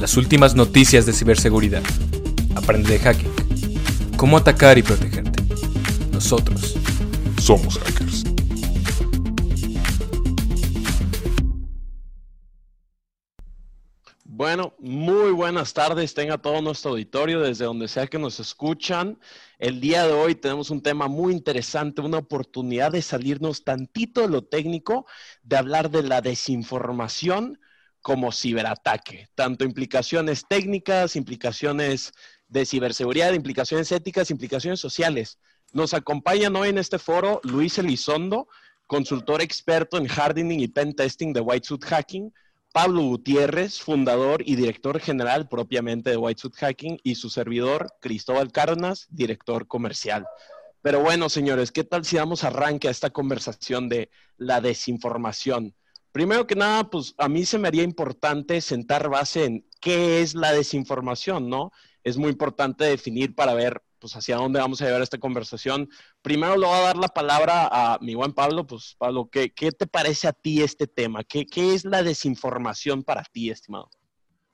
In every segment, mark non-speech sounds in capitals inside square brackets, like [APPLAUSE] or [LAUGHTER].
Las últimas noticias de ciberseguridad. Aprende de hacking. Cómo atacar y protegerte. Nosotros somos hackers. Bueno, muy buenas tardes. Tenga todo nuestro auditorio desde donde sea que nos escuchan. El día de hoy tenemos un tema muy interesante, una oportunidad de salirnos tantito de lo técnico, de hablar de la desinformación como ciberataque, tanto implicaciones técnicas, implicaciones de ciberseguridad, implicaciones éticas, implicaciones sociales. Nos acompañan hoy en este foro Luis Elizondo, consultor experto en hardening y pen testing de White Suit Hacking, Pablo Gutiérrez, fundador y director general propiamente de White Suit Hacking, y su servidor Cristóbal Cárdenas, director comercial. Pero bueno, señores, ¿qué tal si damos arranque a esta conversación de la desinformación? Primero que nada, pues a mí se me haría importante sentar base en qué es la desinformación, ¿no? Es muy importante definir para ver pues hacia dónde vamos a llevar esta conversación. Primero le voy a dar la palabra a mi buen Pablo. Pues Pablo, ¿qué, te parece a ti este tema? ¿Qué, ¿Qué, es la desinformación para ti, estimado?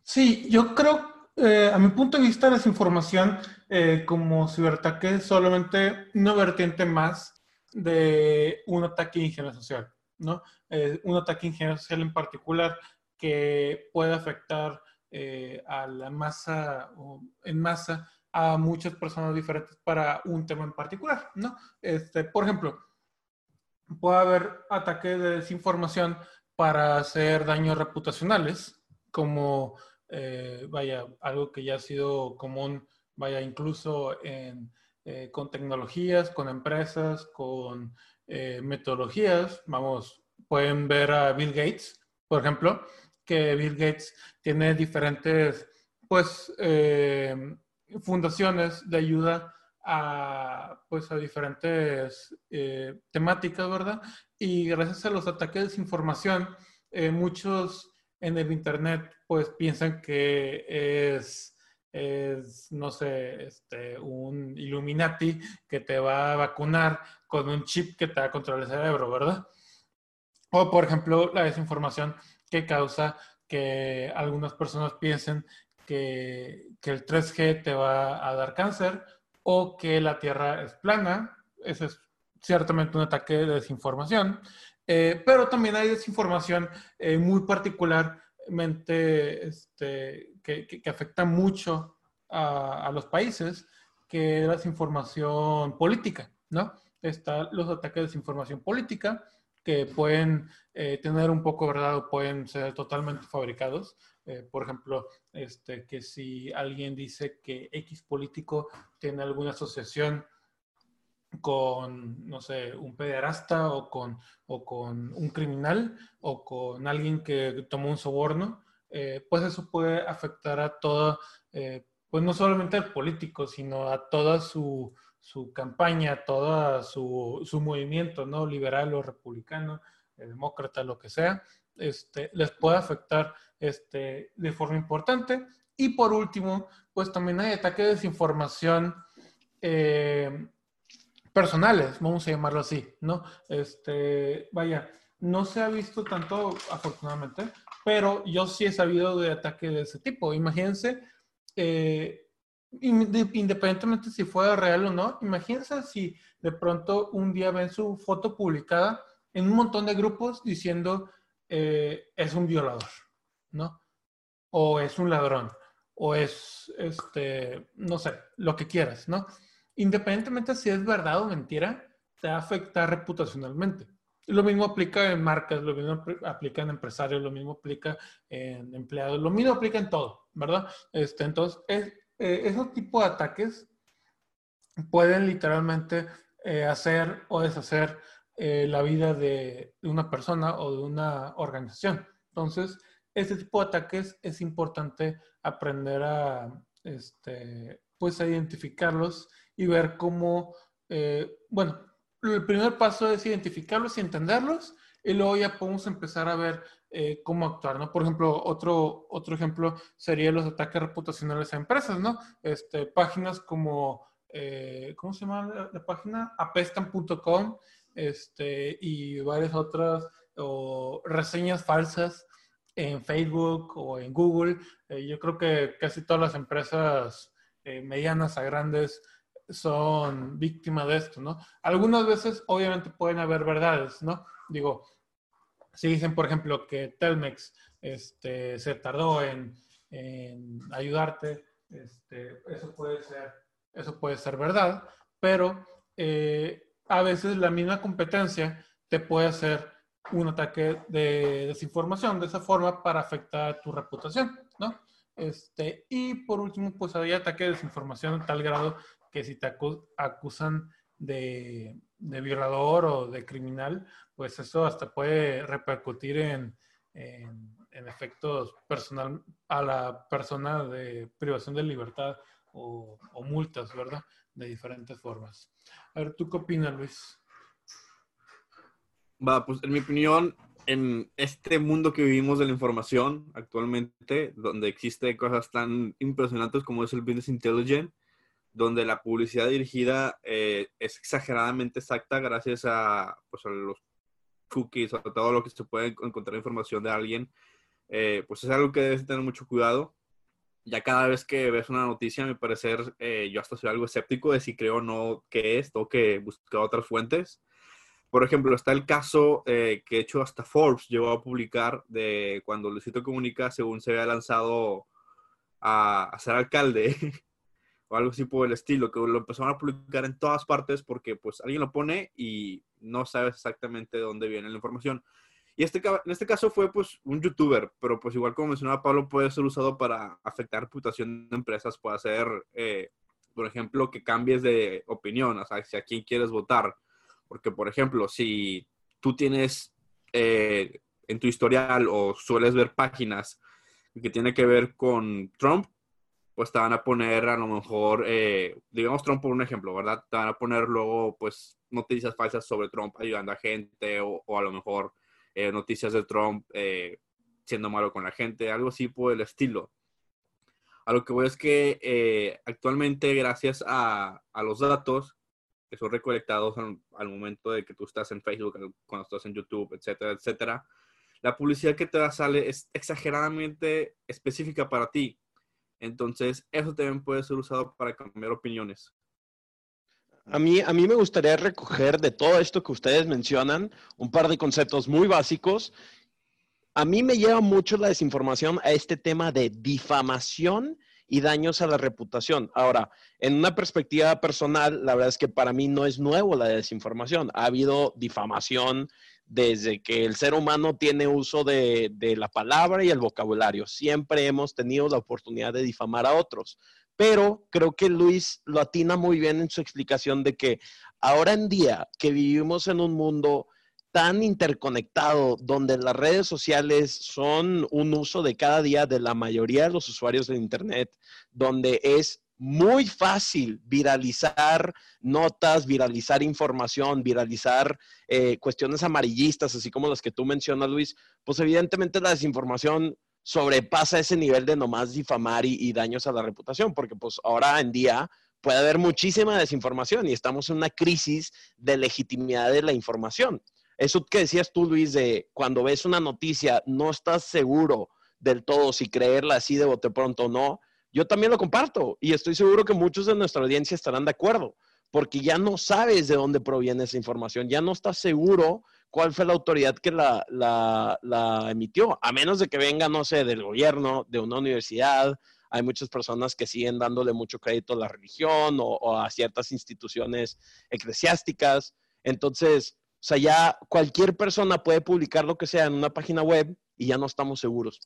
Sí, yo creo, eh, a mi punto de vista, la desinformación eh, como ciberataque es solamente una vertiente más de un ataque de ingeniería social, ¿no? Eh, un ataque social en particular que puede afectar eh, a la masa en masa a muchas personas diferentes para un tema en particular, ¿no? Este, por ejemplo, puede haber ataques de desinformación para hacer daños reputacionales, como, eh, vaya, algo que ya ha sido común, vaya, incluso en, con tecnologías, con empresas, con eh, metodologías. Vamos, pueden ver a Bill Gates, por ejemplo, que Bill Gates tiene diferentes, pues, eh, fundaciones de ayuda a, pues, a diferentes eh, temáticas, ¿verdad? Y gracias a los ataques de desinformación, muchos en el Internet, pues, piensan que es, es, no sé, este, un Illuminati que te va a vacunar con un chip que te va a controlar el cerebro, ¿verdad? O, por ejemplo, la desinformación que causa que algunas personas piensen que, el 3G te va a dar cáncer o que la Tierra es plana. Ese es ciertamente un ataque de desinformación. Eh, pero también hay desinformación eh, muy particularmente este, que, afecta mucho a, a, los países, que es la desinformación política, ¿no? Están los ataques de desinformación política, que pueden eh, tener un poco verdad o pueden ser totalmente fabricados. Eh, por ejemplo, este, que si alguien dice que X político tiene alguna asociación con, no sé, un pederasta o con, o con un criminal o con alguien que tomó un soborno, eh, pues eso puede afectar a toda, eh, pues no solamente al político, sino a toda su, su campaña, todo su, su, movimiento, ¿no? Liberal o republicano, eh, demócrata, lo que sea, este, les puede afectar este, de forma importante. Y por último, pues también hay ataques de desinformación eh, personales, vamos a llamarlo así, ¿no? Este, vaya, no se ha visto tanto, afortunadamente, pero yo sí he sabido de ataques de ese tipo. Imagínense, eh, independientemente si fuera real o no, imagínense si de pronto un día ven su foto publicada en un montón de grupos diciendo eh, es un violador, ¿no? O es un ladrón, o es, este, no sé, lo que quieras, ¿no? Independientemente si es verdad o mentira, te afecta reputacionalmente. Lo mismo aplica en marcas, lo mismo aplica en empresarios, lo mismo aplica en empleados, lo mismo aplica en todo, ¿verdad? Este, entonces, es, eh, esos tipos de ataques pueden literalmente eh, hacer o deshacer eh, la vida de, de, una persona o de una organización. Entonces, este tipo de ataques es importante aprender a, este, pues, a identificarlos y ver cómo, eh, bueno, el primer paso es identificarlos y entenderlos y luego ya podemos empezar a ver eh, cómo actuar, ¿no? Por ejemplo, otro, otro ejemplo sería los ataques reputacionales a empresas, ¿no? Este, páginas como, eh, ¿cómo se llama la, la página? apestan.com este, y varias otras, o reseñas falsas en Facebook o en Google. Eh, yo creo que casi todas las empresas eh, medianas a grandes son víctimas de esto, ¿no? Algunas veces, obviamente, pueden haber verdades, ¿no? Digo, si dicen, por ejemplo, que Telmex este, se tardó en, ayudarte, este, eso, puede ser, eso puede ser verdad, pero eh, a veces la misma competencia te puede hacer un ataque de desinformación de esa forma para afectar tu reputación, ¿no? Este, y por último, pues hay ataque de desinformación en tal grado que si te acusan de, violador o de criminal, pues eso hasta puede repercutir en, en, efectos personal a la persona de privación de libertad o, o multas, ¿verdad? De diferentes formas. A ver, ¿tú qué opinas, Luis? Va, pues en mi opinión, en este mundo que vivimos de la información actualmente, donde existe cosas tan impresionantes como es el business intelligence, donde la publicidad dirigida eh, es exageradamente exacta gracias a, pues, a los cookies, a todo lo que se puede encontrar información de alguien, eh, pues es algo que debes tener mucho cuidado. Ya cada vez que ves una noticia, a mi parecer, eh, yo hasta soy algo escéptico de si creo o no que es, tengo que buscar otras fuentes. Por ejemplo, está el caso eh, que he hecho hasta Forbes llegó a publicar de cuando Luisito Comunica, según se había lanzado a, ser alcalde [LAUGHS] algo así por el estilo, que lo empezaron a publicar en todas partes porque pues alguien lo pone y no sabes exactamente de dónde viene la información. Y este, en este caso fue pues un youtuber, pero pues igual como mencionaba Pablo, puede ser usado para afectar reputación de empresas, puede ser, eh, por ejemplo, que cambies de opinión, o sea, quién quieres votar porque, por ejemplo, si tú tienes eh, en tu historial o sueles ver páginas que tiene que ver con Trump, pues te van a poner a lo mejor, eh, digamos Trump por un ejemplo, ¿verdad? Te van a poner luego, pues, noticias falsas sobre Trump ayudando a gente o, a lo mejor eh, noticias de Trump siendo malo con la gente, algo así por el estilo. A lo que voy es que actualmente, gracias a, a los datos, que son recolectados al, momento de que tú estás en Facebook, cuando estás en YouTube, etcétera, etcétera, la publicidad que te da sale es exageradamente específica para ti. Entonces, eso también puede ser usado para cambiar opiniones. A mí, a mí me gustaría recoger de todo esto que ustedes mencionan un par de conceptos muy básicos. A mí me lleva mucho la desinformación a este tema de difamación y daños a la reputación. Ahora, en una perspectiva personal, la verdad es que para mí no es nuevo la desinformación. Ha habido difamación desde que el ser humano tiene uso de, la palabra y el vocabulario. Siempre hemos tenido la oportunidad de difamar a otros. Pero creo que Luis lo atina muy bien en su explicación de que ahora en día que vivimos en un mundo tan interconectado, donde las redes sociales son un uso de cada día de la mayoría de los usuarios de Internet, donde es muy fácil viralizar notas, viralizar información, viralizar eh, cuestiones amarillistas, así como las que tú mencionas, Luis, pues evidentemente la desinformación sobrepasa ese nivel de nomás difamar y, daños a la reputación, porque pues ahora en día puede haber muchísima desinformación y estamos en una crisis de legitimidad de la información. Eso que decías tú, Luis, de cuando ves una noticia, no estás seguro del todo si creerla así de bote pronto o no. Yo también lo comparto y estoy seguro que muchos de nuestra audiencia estarán de acuerdo, porque ya no sabes de dónde proviene esa información, ya no estás seguro cuál fue la autoridad que la, emitió, a menos de que venga, no sé, del gobierno, de una universidad. Hay muchas personas que siguen dándole mucho crédito a la religión o a ciertas instituciones eclesiásticas. Entonces, o sea, ya cualquier persona puede publicar lo que sea en una página web y ya no estamos seguros.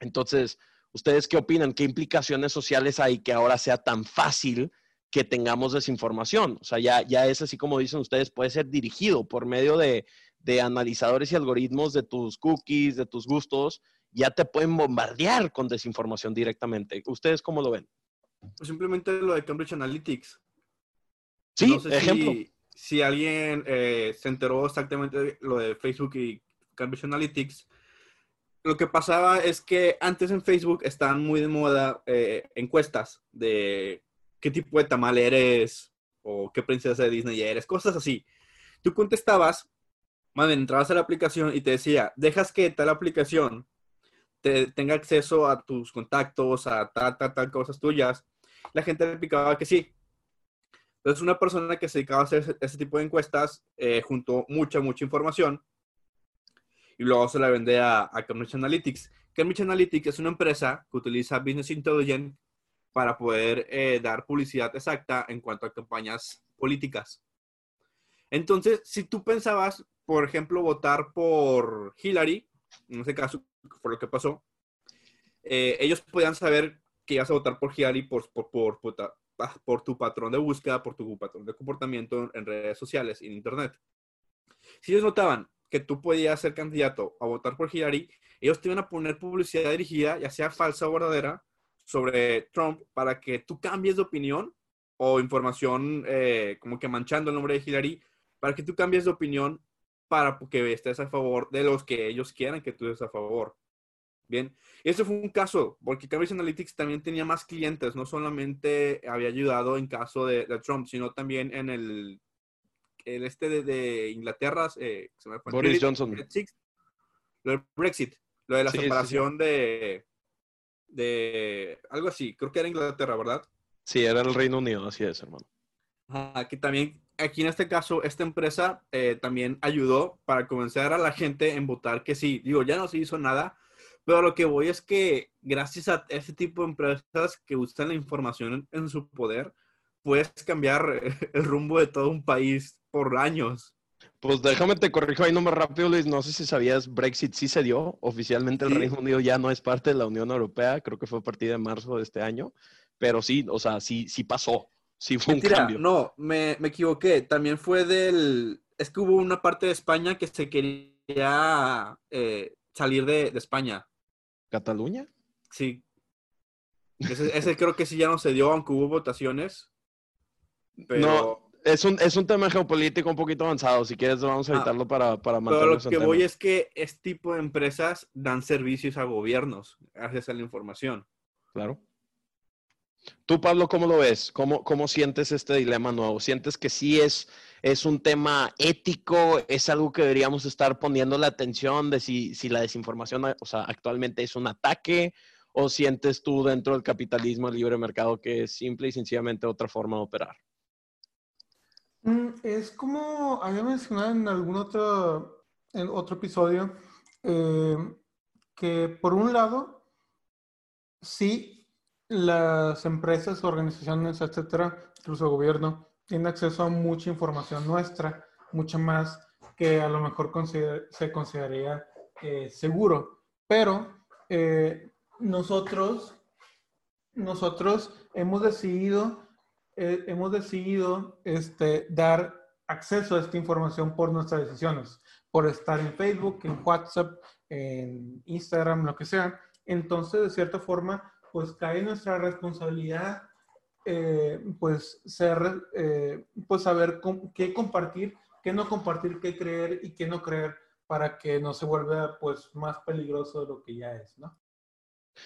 Entonces, ¿ustedes qué opinan? ¿Qué implicaciones sociales hay que ahora sea tan fácil que tengamos desinformación? O sea, ya, ya es así como dicen ustedes, puede ser dirigido por medio de, de analizadores y algoritmos de tus cookies, de tus gustos, ya te pueden bombardear con desinformación directamente. ¿Ustedes cómo lo ven? Pues simplemente lo de Cambridge Analytics. Sí, ejemplo si alguien eh, se enteró exactamente de lo de Facebook y Cambridge Analytics, lo que pasaba es que antes en Facebook estaban muy de moda eh, encuestas de qué tipo de tamal eres o qué princesa de Disney eres, cosas así. Tú contestabas, más entrabas a la aplicación y te decía, dejas que tal aplicación te- tenga acceso a tus contactos, a tal, tal, tal, cosas tuyas, la gente le picaba que sí. Entonces, una persona que se dedicaba a hacer ese, ese tipo de encuestas eh, juntó mucha, mucha información y luego se la vende a, a Cambridge Analytics. Cambridge Analytics es una empresa que utiliza Business Intelligence para poder eh, dar publicidad exacta en cuanto a campañas políticas. Entonces, si tú pensabas, por ejemplo, votar por Hillary, en ese caso, por lo que pasó, eh, ellos podían saber que ibas a votar por Hillary por, por, por, por por tu patrón de búsqueda, por tu patrón de comportamiento en, redes sociales en Internet. Si ellos notaban que tú podías ser candidato a votar por Hillary, ellos te iban a poner publicidad dirigida, ya sea falsa o verdadera, sobre Trump para que tú cambies de opinión o información eh, como que manchando el nombre de Hillary, para que tú cambies de opinión para que estés a favor de los que ellos quieran que tú estés a favor. Bien, y ese fue un caso, porque Cambridge Analytics también tenía más clientes, no solamente había ayudado en caso de, de Trump, sino también en el, el este de, de Inglaterra, eh, se me fue. Boris Johnson. Brexit, lo del Brexit, lo de la Sí, sí, sí. separación de, de algo así, creo que era Inglaterra, ¿verdad? Sí, era el Reino Unido, así es, hermano. Ajá, que también aquí en este caso, esta empresa eh, también ayudó para convencer a la gente en votar que sí. Digo, ya no se hizo nada, pero lo que voy es que gracias a ese tipo de empresas que usan la información en, en su poder, puedes cambiar [LAUGHS] el rumbo de todo un país por años. Pues déjame te corrijo ahí nomás rápido, Luis. No sé si sabías, Brexit sí se dio. Oficialmente el Sí. Reino Unido ya no es parte de la Unión Europea. Creo que fue a partir de marzo de este año. Pero sí, o sea, sí, sí pasó. Sí fue un cambio. no, me, me equivoqué. También fue del... Es que hubo una parte de España que se quería eh, salir de, de España. ¿Cataluña? Sí. Ese, ese creo que sí ya no se dio, aunque hubo votaciones. Pero, No, es un, es un tema geopolítico un poquito avanzado. Si quieres, vamos a Ah, evitarlo para, para pero lo que tema. voy es que este tipo de empresas dan servicios a gobiernos gracias a la información. Claro. Tú, Pablo, ¿cómo lo ves? ¿Cómo, cómo sientes este dilema nuevo? ¿Sientes que sí es, es un tema ético? ¿Es algo que deberíamos estar poniendo la atención de si, si la desinformación, o sea, actualmente es un ataque? ¿O sientes tú dentro del capitalismo, el libre mercado, que es simple y sencillamente otra forma de operar? Mm, Es como había mencionado en algún otro, en otro episodio, eh, que por un lado, sí, las empresas, organizaciones, etcétera, incluso el gobierno, tienen acceso a mucha información nuestra, mucha más que a lo mejor se consideraría eh, seguro. Pero eh, nosotros, nosotros hemos decidido eh, hemos decidido este, dar acceso a esta información por nuestras decisiones, por estar en Facebook, en WhatsApp, en Instagram, lo que sea. Entonces, de cierta forma, pues cae nuestra responsabilidad, eh, pues ser, eh, pues saber qué compartir, qué no compartir, qué creer y qué no creer para que no se vuelva pues más peligroso de lo que ya es, ¿no?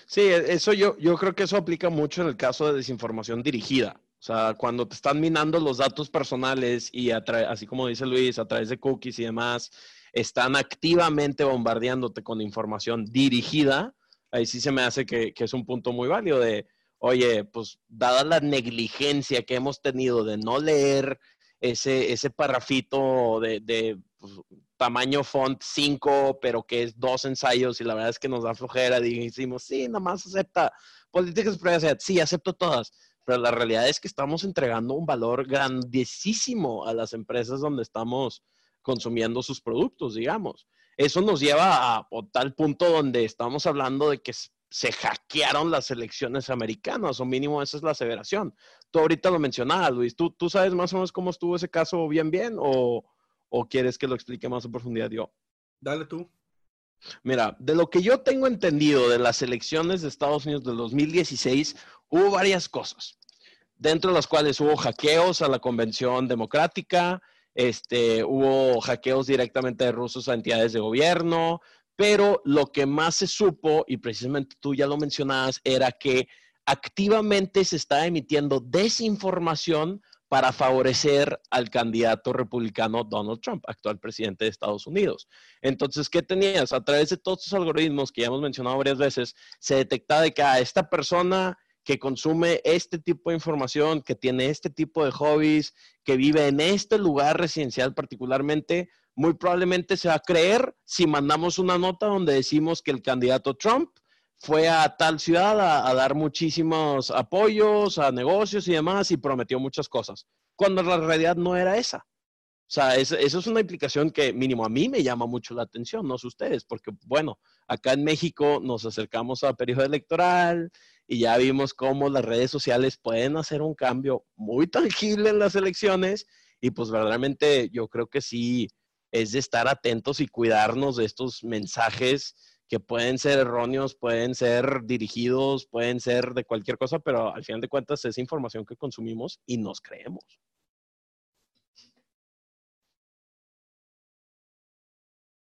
Sí, e- eso yo, yo creo que eso aplica mucho en el caso de desinformación dirigida. O sea, cuando te están minando los datos personales y así como dice Luis, a través de cookies y demás, están activamente bombardeándote con información dirigida, ahí sí se me hace que, que es un punto muy válido de, oye, pues dada la negligencia que hemos tenido de no leer ese, ese parrafito de, de, pues, tamaño font 5, pero que es dos ensayos y la verdad es que nos da flojera. Dijimos, sí, nomás acepta políticas privacidad. Sí, acepto todas. Pero la realidad es que estamos entregando un valor grandísimo a las empresas donde estamos consumiendo sus productos, digamos. Eso nos lleva a, a tal punto donde estamos hablando de que se hackearon las elecciones americanas, o mínimo esa es la aseveración. Tú ahorita lo mencionabas, Luis. ¿Tú, tú sabes más o menos cómo estuvo ese caso bien, bien? ¿O, o quieres que lo explique más en profundidad yo? Dale tú. Mira, de lo que yo tengo entendido de las elecciones de Estados Unidos del 2016, hubo varias cosas, dentro de las cuales hubo hackeos a la convención democrática, este, hubo hackeos directamente de rusos a entidades de gobierno, pero lo que más se supo, y precisamente tú ya lo mencionabas, era que activamente se está emitiendo desinformación para favorecer al candidato republicano Donald Trump, actual presidente de Estados Unidos. Entonces, ¿qué tenías? A través de todos estos algoritmos que ya hemos mencionado varias veces, se detectaba de que a esta persona que consume este tipo de información, que tiene este tipo de hobbies, que vive en este lugar residencial particularmente, muy probablemente se va a creer si mandamos una nota donde decimos que el candidato Trump fue a tal ciudad a, dar muchísimos apoyos a negocios y demás y prometió muchas cosas, cuando la realidad no era esa. O sea, eso, es una implicación que mínimo a mí me llama mucho la atención, no sé ustedes, porque bueno, acá en México nos acercamos a periodo electoral y ya vimos cómo las redes sociales pueden hacer un cambio muy tangible en las elecciones y pues verdaderamente yo creo que sí es de estar atentos y cuidarnos de estos mensajes que pueden ser erróneos, pueden ser dirigidos, pueden ser de cualquier cosa, pero al final de cuentas es información que consumimos y nos creemos.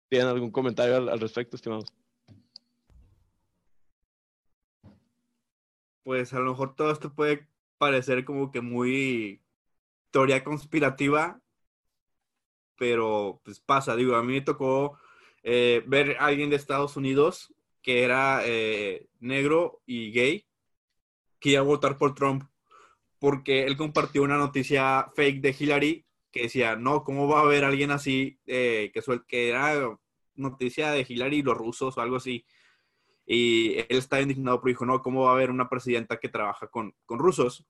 ¿Tienen algún comentario al, respecto, estimados? Pues a lo mejor todo esto puede parecer como que muy teoría conspirativa, pero pues pasa, digo, a mí me tocó eh, ver a alguien de Estados Unidos que era eh, negro y gay que iba a votar por Trump porque él compartió una noticia fake de Hillary que decía, no, ¿cómo va a haber alguien así eh, que, que era noticia de Hillary y los rusos o algo así? Y él estaba indignado, pero dijo, no, ¿cómo va a haber una presidenta que trabaja con, con rusos?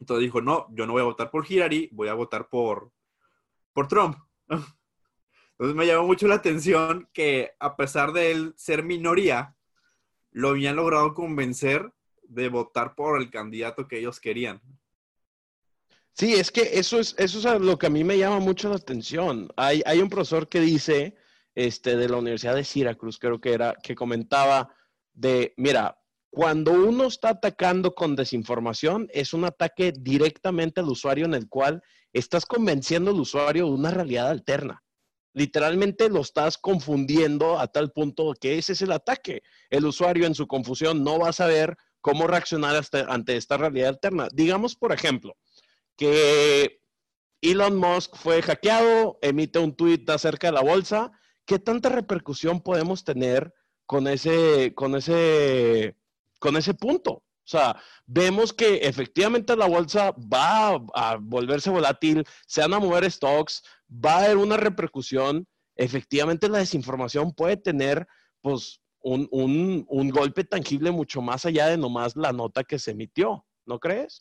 Entonces dijo, no, yo no voy a votar por Hillary, voy a votar por, por Trump. [LAUGHS] Entonces me llamó mucho la atención que a pesar de él ser minoría, lo habían logrado convencer de votar por el candidato que ellos querían. Sí, es que eso es, eso es lo que a mí me llama mucho la atención. Hay, hay un profesor que dice, este, de la Universidad de Syracuse, creo que era, que comentaba de, mira, cuando uno está atacando con desinformación, es un ataque directamente al usuario en el cual estás convenciendo al usuario de una realidad alterna literalmente lo estás confundiendo a tal punto que ese es el ataque. El usuario en su confusión no va a saber cómo reaccionar ante esta realidad alterna. Digamos, por ejemplo, que Elon Musk fue hackeado, emite un tweet acerca de la bolsa. ¿Qué tanta repercusión podemos tener con ese, con ese, con ese punto? O sea, vemos que efectivamente la bolsa va a, volverse volátil, se van a mover stocks, va a haber una repercusión. Efectivamente, la desinformación puede tener, pues, un, un, golpe tangible mucho más allá de nomás la nota que se emitió, ¿no crees?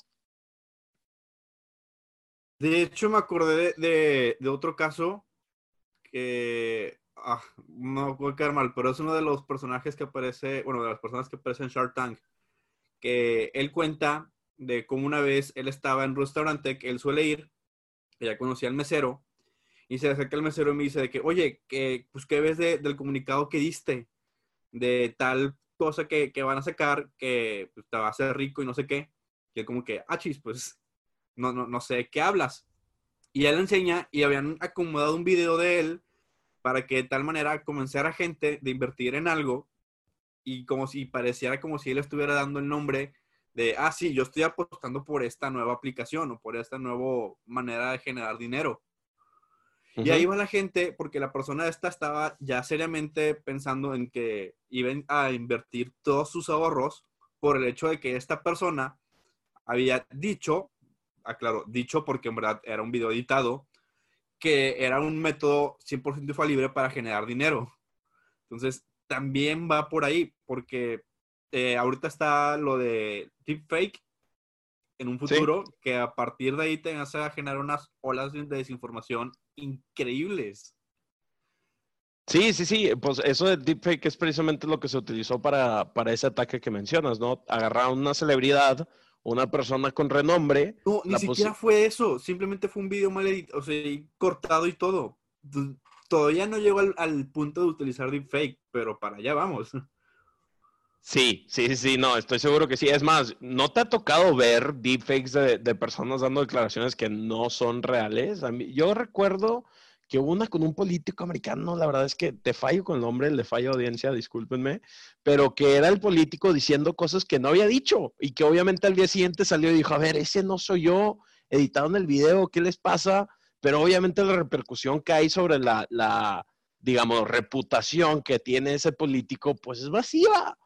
De hecho, me acordé de, de, otro caso que ah, no voy a quedar mal, pero es uno de los personajes que aparece, bueno, de las personas que aparecen en Shark Tank que él cuenta de cómo una vez él estaba en un restaurante que él suele ir, ya conocía al mesero, y se acerca al mesero y me dice de que, oye, que, pues, ¿qué ves del comunicado que diste? De tal cosa que, van a sacar que pues, te va a hacer rico y no sé qué. Y él como que, ah, chis, pues, no, no, no sé qué hablas. Y él enseña y habían acomodado un video de él para que de tal manera comenzara gente de invertir en algo y como si pareciera como si él estuviera dando el nombre de, ah, sí, yo estoy apostando por esta nueva aplicación o por esta nueva manera de generar dinero. Y ahí va la gente, porque la persona esta estaba ya seriamente pensando en que iban a invertir todos sus ahorros por el hecho de que esta persona había dicho, aclaro, dicho porque en verdad era un video editado, que era un método 100% infalible para generar dinero. Entonces, también va por ahí, porque eh, ahorita está lo de deepfake en un futuro que a partir de ahí te hace a generar unas olas de desinformación increíbles. Sí, sí, sí, pues eso de deepfake es precisamente lo que se utilizó para, para ese ataque que mencionas, ¿no? Agarrar a una celebridad, una persona con renombre. No, ni siquiera fue eso, simplemente fue un video mal editado, o sea, cortado y todo todavía no llegó al, punto de utilizar deepfake, pero para allá vamos. Sí, sí, sí, no, estoy seguro que sí. Es más, ¿no te ha tocado ver deepfakes de, de personas dando declaraciones que no son reales? A mí, yo recuerdo que hubo una con un político americano, la verdad es que te fallo con el nombre, le fallo audiencia, discúlpenme, pero que era el político diciendo cosas que no había dicho y que obviamente al día siguiente salió y dijo, a ver, ese no soy yo, editaron el video, ¿qué les pasa? Pero obviamente la repercusión que hay sobre la, la digamos, reputación que tiene ese político, pues es vacía.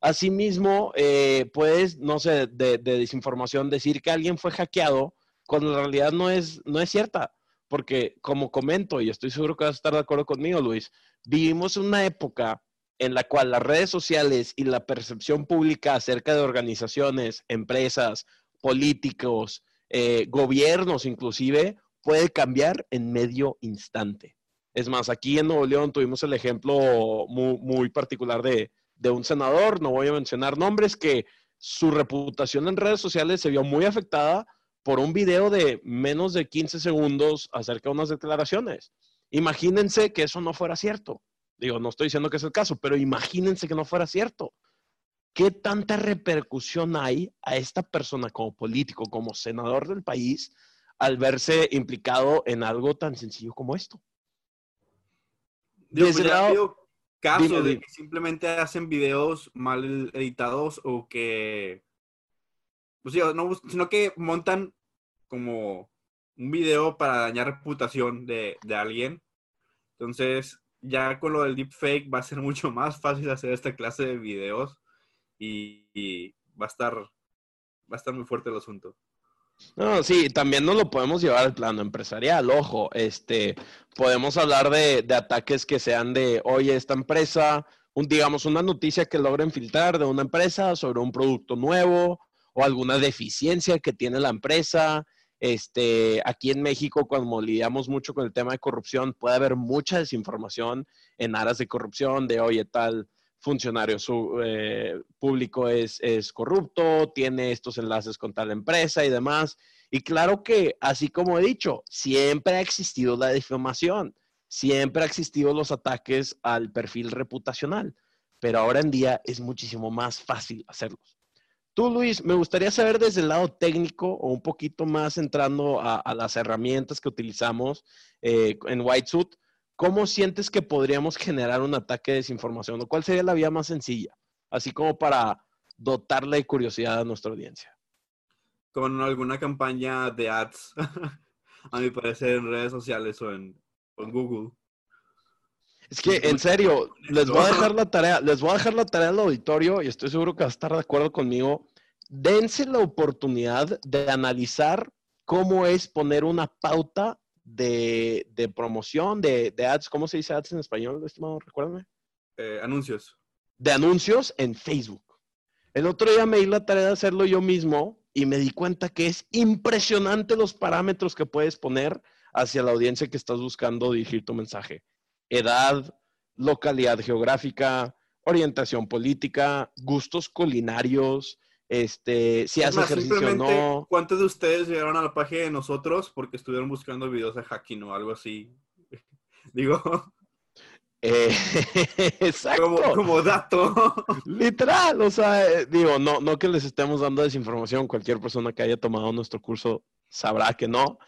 Asimismo, eh, puedes, no sé, de, desinformación decir que alguien fue hackeado cuando en realidad no es, no es cierta. Porque, como comento, y estoy seguro que vas a estar de acuerdo conmigo, Luis, vivimos una época en la cual las redes sociales y la percepción pública acerca de organizaciones, empresas, políticos, eh, gobiernos inclusive, puede cambiar en medio instante. Es más, aquí en Nuevo León tuvimos el ejemplo muy, particular de, de, un senador, no voy a mencionar nombres, que su reputación en redes sociales se vio muy afectada por un video de menos de 15 segundos acerca de unas declaraciones. Imagínense que eso no fuera cierto. Digo, no estoy diciendo que es el caso, pero imagínense que no fuera cierto. ¿Qué tanta repercusión hay a esta persona como político, como senador del país, al verse implicado en algo tan sencillo como esto? Digo, pues casos de que simplemente hacen videos mal editados o que, pues, no, sino que montan como un video para dañar reputación de, de alguien. Entonces, ya con lo del deepfake va a ser [LAUGHS] mucho más fácil hacer esta clase de videos y, va a estar va a estar muy fuerte el asunto. No, sí, también no lo podemos llevar al plano empresarial, ojo, este, podemos hablar de, ataques que sean de, oye, esta empresa, un, digamos, una noticia que logren filtrar de una empresa sobre un producto nuevo o alguna deficiencia que tiene la empresa. Este, aquí en México, cuando lidiamos mucho con el tema de corrupción, puede haber mucha desinformación en aras de corrupción, de, oye, tal, funcionario su, eh, público es, es, corrupto, tiene estos enlaces con tal empresa y demás. Y claro que, así como he dicho, siempre ha existido la difamación, siempre ha existido los ataques al perfil reputacional, pero ahora en día es muchísimo más fácil hacerlos. Tú, Luis, me gustaría saber desde el lado técnico o un poquito más entrando a, las herramientas que utilizamos eh, en White Suit ¿cómo sientes que podríamos generar un ataque de desinformación? ¿O cuál sería la vía más sencilla? Así como para dotarle de curiosidad a nuestra audiencia. Con alguna campaña de ads, [LAUGHS] a mi parecer, en redes sociales o en, Google. Es que, en serio, les voy a dejar la tarea, les voy a dejar la tarea al auditorio y estoy seguro que va a estar de acuerdo conmigo. Dense la oportunidad de analizar cómo es poner una pauta de, promoción, de, ads, ¿cómo se dice ads en español, estimado? Recuérdame. Eh, anuncios. De anuncios en Facebook. El otro día me di la tarea de hacerlo yo mismo y me di cuenta que es impresionante los parámetros que puedes poner hacia la audiencia que estás buscando dirigir tu mensaje. Edad, localidad geográfica, orientación política, gustos culinarios, este, si hace ejercicio o no. ¿Cuántos de ustedes llegaron a la página de nosotros porque estuvieron buscando videos de hacking o algo así? [LAUGHS] Digo. Eh, [LAUGHS] exacto. Como, dato. Literal, o sea, eh, digo, no, no que les estemos dando desinformación, cualquier persona que haya tomado nuestro curso sabrá que no,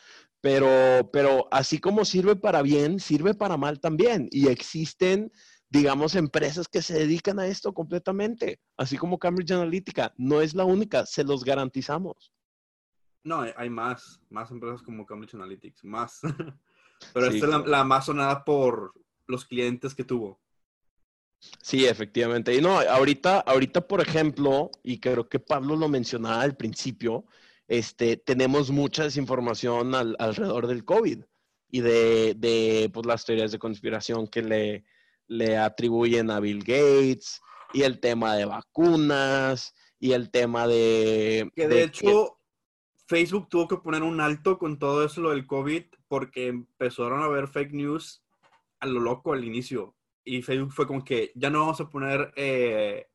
pero, pero así como sirve para bien, sirve para mal también. Y existen digamos, empresas que se dedican a esto completamente, así como Cambridge Analytica. No es la única, se los garantizamos. No, hay más, más empresas como Cambridge Analytics, más. [LAUGHS] Pero esta es la, más sonada por los clientes que tuvo. Sí, efectivamente. Y no, ahorita, ahorita, por ejemplo, y creo que Pablo lo mencionaba al principio, este, tenemos mucha desinformación alrededor del COVID y de, de pues, las teorías de conspiración que le, le atribuyen a Bill Gates y el tema de vacunas y el tema de... Que de, hecho Facebook tuvo que poner un alto con todo eso lo del COVID porque empezaron a ver fake news a lo loco al inicio. Y Facebook fue como que ya no vamos a poner eh,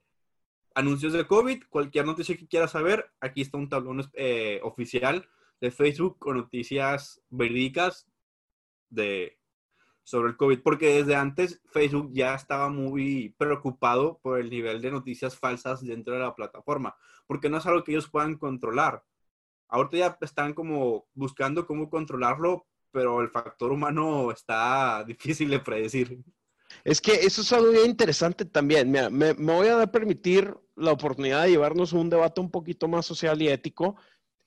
anuncios de COVID, cualquier noticia que quieras saber, aquí está un tablón eh, oficial de Facebook con noticias verídicas sobre el COVID, porque desde antes Facebook ya estaba muy preocupado por el nivel de noticias falsas dentro de la plataforma, porque no es algo que ellos puedan controlar. Ahorita ya están como buscando cómo controlarlo, pero el factor humano está [LAUGHS] difícil de predecir. Es que eso es algo interesante también. Mira, me, me voy a permitir la oportunidad de llevarnos un debate un poquito más social y ético.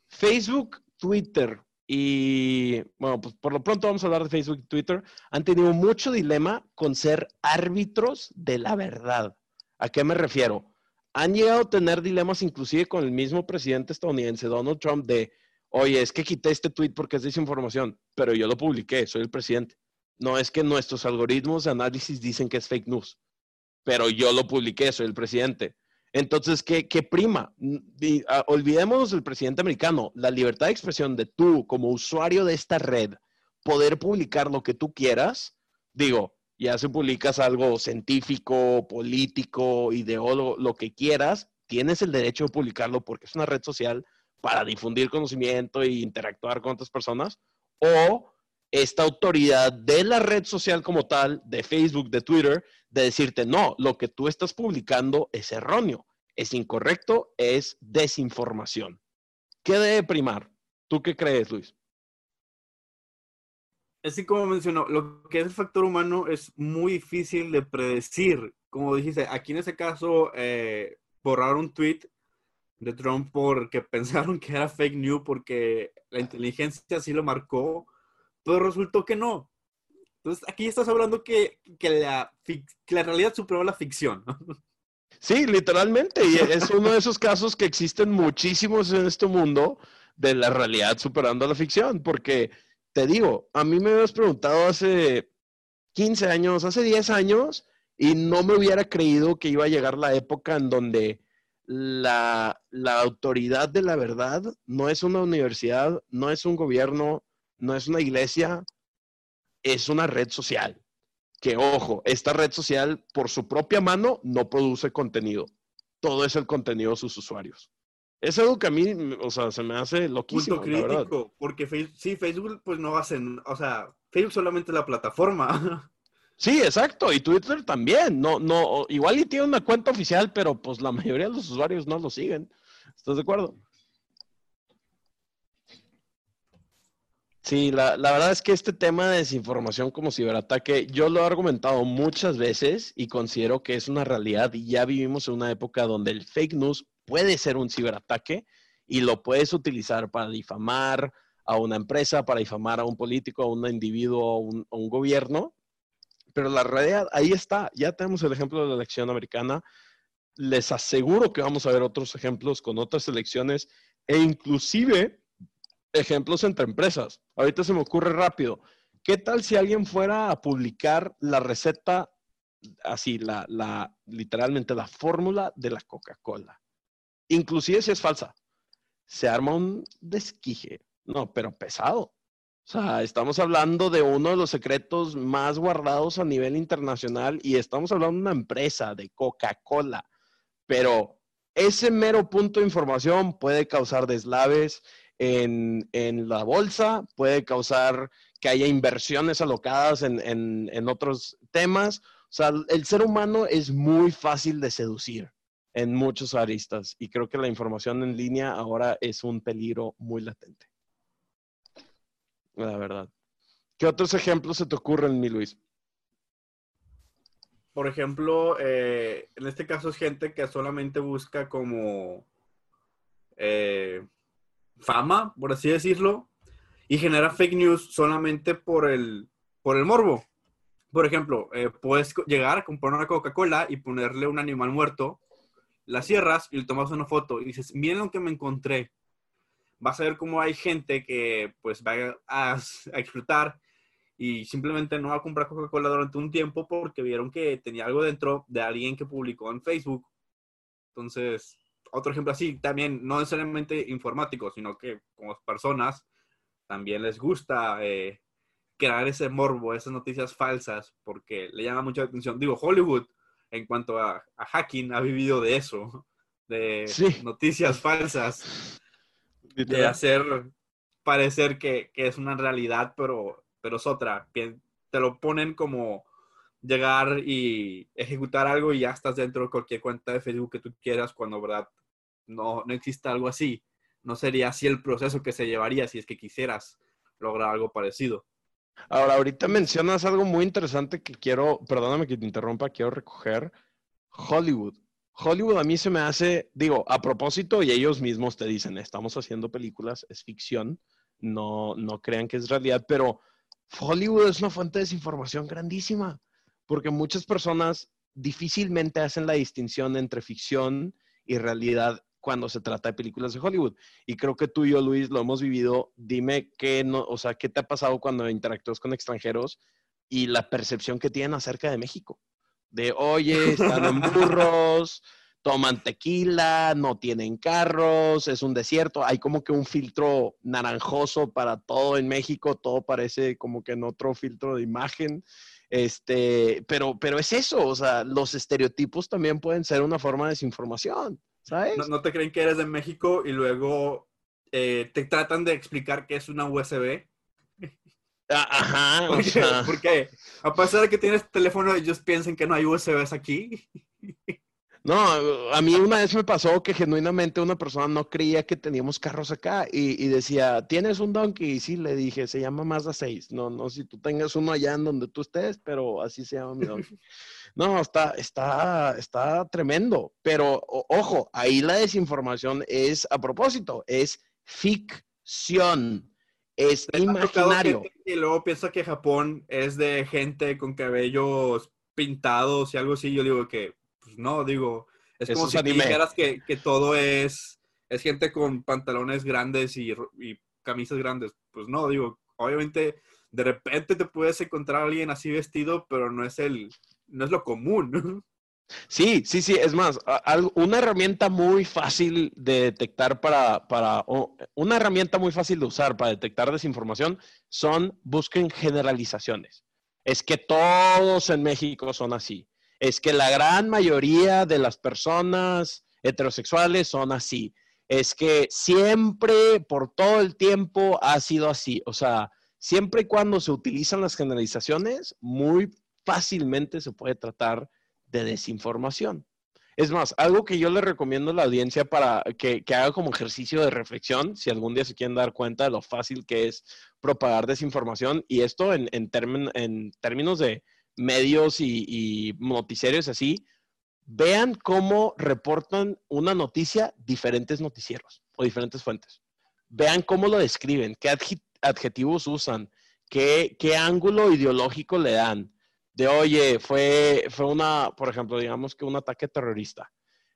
Facebook Twitter y, bueno, pues por lo pronto vamos a hablar de Facebook y Twitter, han tenido mucho dilema con ser árbitros de la verdad. ¿A qué me refiero? Han llegado a tener dilemas inclusive con el mismo presidente estadounidense, Donald Trump, de, oye, es que quité este tweet porque es desinformación, pero yo lo publiqué, soy el presidente. No es que nuestros algoritmos de análisis dicen que es fake news, pero yo lo publiqué, soy el presidente. Entonces, ¿qué, prima? Ah, olvidemos del presidente americano, la libertad de expresión de tú como usuario de esta red, poder publicar lo que tú quieras, digo, ya si publicas algo científico, político, ideólogo, lo que quieras, tienes el derecho de publicarlo porque es una red social para difundir conocimiento e interactuar con otras personas, o esta autoridad de la red social como tal, de Facebook, de Twitter, de decirte, no, lo que tú estás publicando es erróneo, es incorrecto, es desinformación. ¿Qué debe primar? ¿Tú qué crees, Luis? Así como mencionó, lo que es el factor humano es muy difícil de predecir. Como dijiste, aquí en ese caso, eh, borrar un tweet de Trump porque [LAUGHS] pensaron que era fake news porque la inteligencia así lo marcó, pero resultó que no. Entonces, aquí estás hablando que, la, la realidad superó la ficción. Sí, literalmente. Y es uno de esos casos que existen muchísimos en este mundo de la realidad superando la ficción. Porque, te digo, a mí me habías preguntado hace 15 años, hace 10 años, y no me hubiera creído que iba a llegar la época en donde la, la autoridad de la verdad no es una universidad, no es un gobierno, no es una iglesia, es una red social. Que ojo, esta red social por su propia mano no produce contenido. Todo es el contenido de sus usuarios. Es algo que a mí, o sea, se me hace loquísimo. Punto crítico, porque sí, Facebook pues no hacen, o sea, Facebook solamente es la plataforma. [LAUGHS] Sí, exacto, y Twitter también. No, no, igual y tiene una cuenta oficial, pero pues la mayoría de los usuarios no lo siguen. ¿Estás de acuerdo? Sí, la, verdad es que este tema de desinformación como ciberataque, yo lo he argumentado muchas veces y considero que es una realidad y ya vivimos en una época donde el fake news puede ser un ciberataque y lo puedes utilizar para difamar a una empresa, para difamar a un político, a un individuo, a un, a un gobierno. Pero la realidad, ahí está, ya tenemos el ejemplo de la elección americana. Les aseguro que vamos a ver otros ejemplos con otras elecciones e inclusive ejemplos entre empresas. Ahorita se me ocurre rápido. ¿Qué tal si alguien fuera a publicar la receta, así, la, literalmente la fórmula de la Coca-Cola? Inclusive si es falsa. Se arma un desquije. No, pero pesado. O sea, estamos hablando de uno de los secretos más guardados a nivel internacional y estamos hablando de una empresa, de Coca-Cola. Pero ese mero punto de información puede causar deslaves, en, la bolsa, puede causar que haya inversiones alocadas en, otros temas. O sea, el ser humano es muy fácil de seducir en muchos aristas y creo que la información en línea ahora es un peligro muy latente. La verdad. ¿Qué otros ejemplos se te ocurren, mi Luis? Por ejemplo, eh, en este caso es gente que solamente busca como eh, fama, por así decirlo, y genera fake news solamente por el, por el morbo. Por ejemplo, eh, puedes llegar a comprar una Coca-Cola y ponerle un animal muerto, la cierras y le tomas una foto y dices, miren lo que me encontré. Vas a ver cómo hay gente que pues va a, a explotar y simplemente no va a comprar Coca-Cola durante un tiempo porque vieron que tenía algo dentro de alguien que publicó en Facebook. Entonces, otro ejemplo así, también no necesariamente informáticos, sino que como personas también les gusta eh, crear ese morbo, esas noticias falsas, porque le llama mucha atención. Digo, Hollywood, en cuanto a, hacking, ha vivido de eso, de noticias falsas, de hacer parecer que, que, es una realidad, pero, pero es otra. Te lo ponen como llegar y ejecutar algo y ya estás dentro de cualquier cuenta de Facebook que tú quieras, cuando verdad no, no existe algo así. No sería así el proceso que se llevaría si es que quisieras lograr algo parecido. Ahora, ahorita mencionas algo muy interesante que quiero, perdóname que te interrumpa, quiero recoger. Hollywood. Hollywood a mí se me hace, digo, a propósito, y ellos mismos te dicen, estamos haciendo películas, es ficción, no, no crean que es realidad, pero Hollywood es una fuente de desinformación grandísima, porque muchas personas difícilmente hacen la distinción entre ficción y realidad cuando se trata de películas de Hollywood. Y creo que tú y yo, Luis, lo hemos vivido. Dime qué no, o sea, qué te ha pasado cuando interactúas con extranjeros y la percepción que tienen acerca de México. De, oye, están en [LAUGHS] burros, toman tequila, no tienen carros, es un desierto. Hay como que un filtro naranjoso para todo en México, todo parece como que en otro filtro de imagen. Este, pero, pero es eso, o sea, los estereotipos también pueden ser una forma de desinformación, ¿sabes? No, te creen que eres de México y luego eh, te tratan de explicar que es una USB. Ah, ajá. ¿Por qué? Porque a pesar de que tienes teléfono, ellos piensan que no hay USBs aquí. No, a mí una vez me pasó que genuinamente una persona no creía que teníamos carros acá y, decía, ¿tienes un Donkey? Y sí, le dije, se llama Mazda 6. No, no, si tú tengas uno allá en donde tú estés, pero así se llama mi Donkey. [LAUGHS] No, está, está, está tremendo. Pero ojo, ahí la desinformación es a propósito, es ficción. Es imaginario. Y luego piensa que Japón es de gente con cabellos pintados y algo así. Yo digo que pues, no, digo, es como si dijeras que, todo es, es gente con pantalones grandes y, camisas grandes. Pues no, digo, obviamente de repente te puedes encontrar a alguien así vestido, pero no es el, no es lo común. Sí, sí, sí. Es más, una herramienta muy fácil de detectar para, para una herramienta muy fácil de usar para detectar desinformación son busquen generalizaciones. Es que todos en México son así es que la gran mayoría de las personas heterosexuales son así. Es que siempre, por todo el tiempo, ha sido así. O sea, siempre y cuando se utilizan las generalizaciones, muy fácilmente se puede tratar de desinformación. Es más, algo que yo le recomiendo a la audiencia para que, haga como ejercicio de reflexión, si algún día se quieren dar cuenta de lo fácil que es propagar desinformación, y esto en términos de, medios y, noticiarios así, vean cómo reportan una noticia diferentes noticieros o diferentes fuentes. Vean cómo lo describen, qué adjetivos usan, qué, qué ángulo ideológico le dan. De, oye, fue, fue una, por ejemplo, digamos que un ataque terrorista.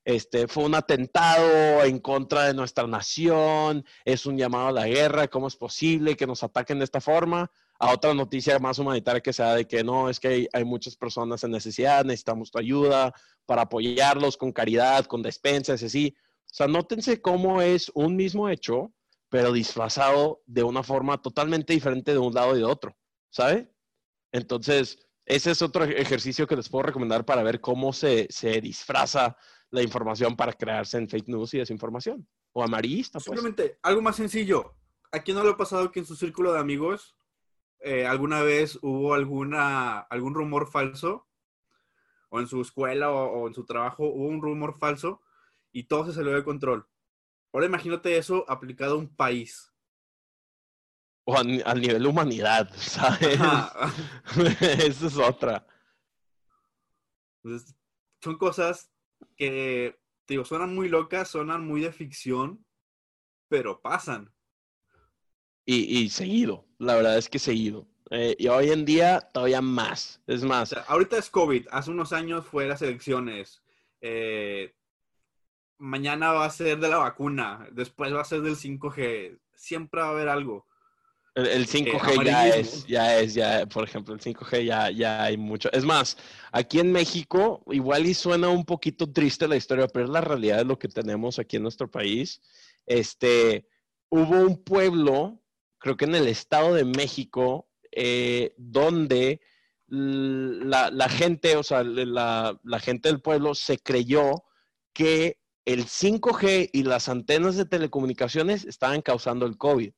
Este, fue un atentado en contra de nuestra nación, es un llamado a la guerra, ¿cómo es posible que nos ataquen de esta forma? A otra noticia más humanitaria que sea de que no, es que hay, muchas personas en necesidad, necesitamos tu ayuda para apoyarlos con caridad, con despensas, así. O sea, nótense cómo es un mismo hecho, pero disfrazado de una forma totalmente diferente de un lado y de otro, ¿sabe? Entonces, ese es otro ejercicio que les puedo recomendar para ver cómo se, se disfraza la información para crearse en fake news y desinformación. O amarillista, pues. Simplemente, algo más sencillo. ¿A quién no le ha pasado que en su círculo de amigos eh, alguna vez hubo alguna, algún rumor falso, o en su escuela o, en su trabajo hubo un rumor falso y todo se salió de control. Ahora imagínate eso aplicado a un país. O al nivel de humanidad, [LAUGHS] ¿sabes? [LAUGHS] Esa es otra. son cosas que, digo, suenan muy locas, suenan muy de ficción, pero pasan. Y, seguido, la verdad es que seguido. Eh, y hoy en día todavía más. Es más. ahorita es COVID, hace unos años fue las elecciones. Eh, mañana va a ser de la vacuna, después va a ser del 5G. Siempre va a haber algo. El, 5G ya es, ya es, ya, por ejemplo, el 5G ya, ya hay mucho. Es más, aquí en México, igual y suena un poquito triste la historia, pero es la realidad de lo que tenemos aquí en nuestro país. Este, hubo un pueblo creo que en el Estado de México, eh, donde la, gente, o sea, la, gente del pueblo se creyó que el 5G y las antenas de telecomunicaciones estaban causando el COVID.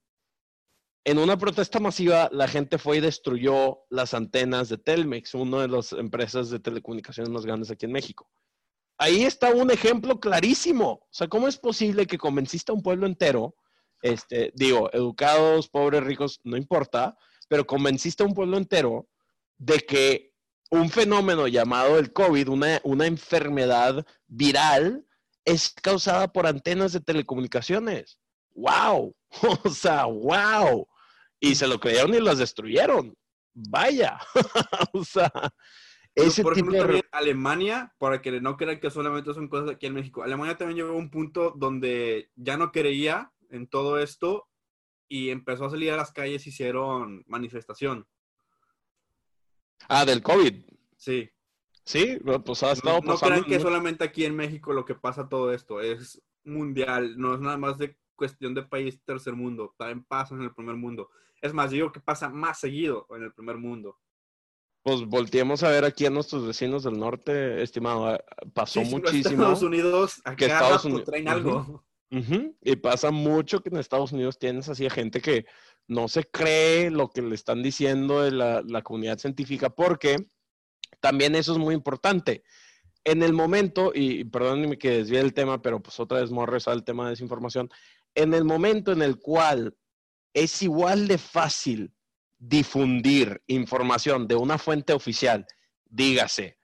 En una protesta masiva, la gente fue y destruyó las antenas de Telmex, una de las empresas de telecomunicaciones más grandes aquí en México. Ahí está un ejemplo clarísimo. O sea, ¿cómo es posible que convenciste a un pueblo entero este, digo, educados, pobres, ricos, no importa, pero convenciste a un pueblo entero de que un fenómeno llamado el COVID, una, una enfermedad viral, es causada por antenas de telecomunicaciones. ¡Wow! [LAUGHS] O sea, ¡wow! Y se lo creyeron y las destruyeron. Vaya. [LAUGHS] o sea, ese por ejemplo, también Alemania, para que no crean que solamente son cosas aquí en México, Alemania también llegó a un punto donde ya no creía en todo esto y empezó a salir a las calles hicieron manifestación. Ah, del COVID. Sí. Sí, pues ha estado no, no crean que solamente aquí en México lo que pasa todo esto, es mundial, no es nada más de cuestión de país tercer mundo, también pasa en el primer mundo. Es más, digo que pasa más seguido en el primer mundo. Pues volteemos a ver aquí a nuestros vecinos del norte, estimado. Ah, pasó muchísimo. Estados Unidos, acá que Estados Unidos traen algo. Y pasa mucho que en Estados Unidos tienes así a gente que no se cree lo que le están diciendo de la, comunidad científica, porque también eso es muy importante. En el momento, y perdónenme que desvíe el tema, pero pues otra vez Morres al tema de desinformación, en el momento en el cual es igual de fácil difundir información de una fuente oficial, dígase,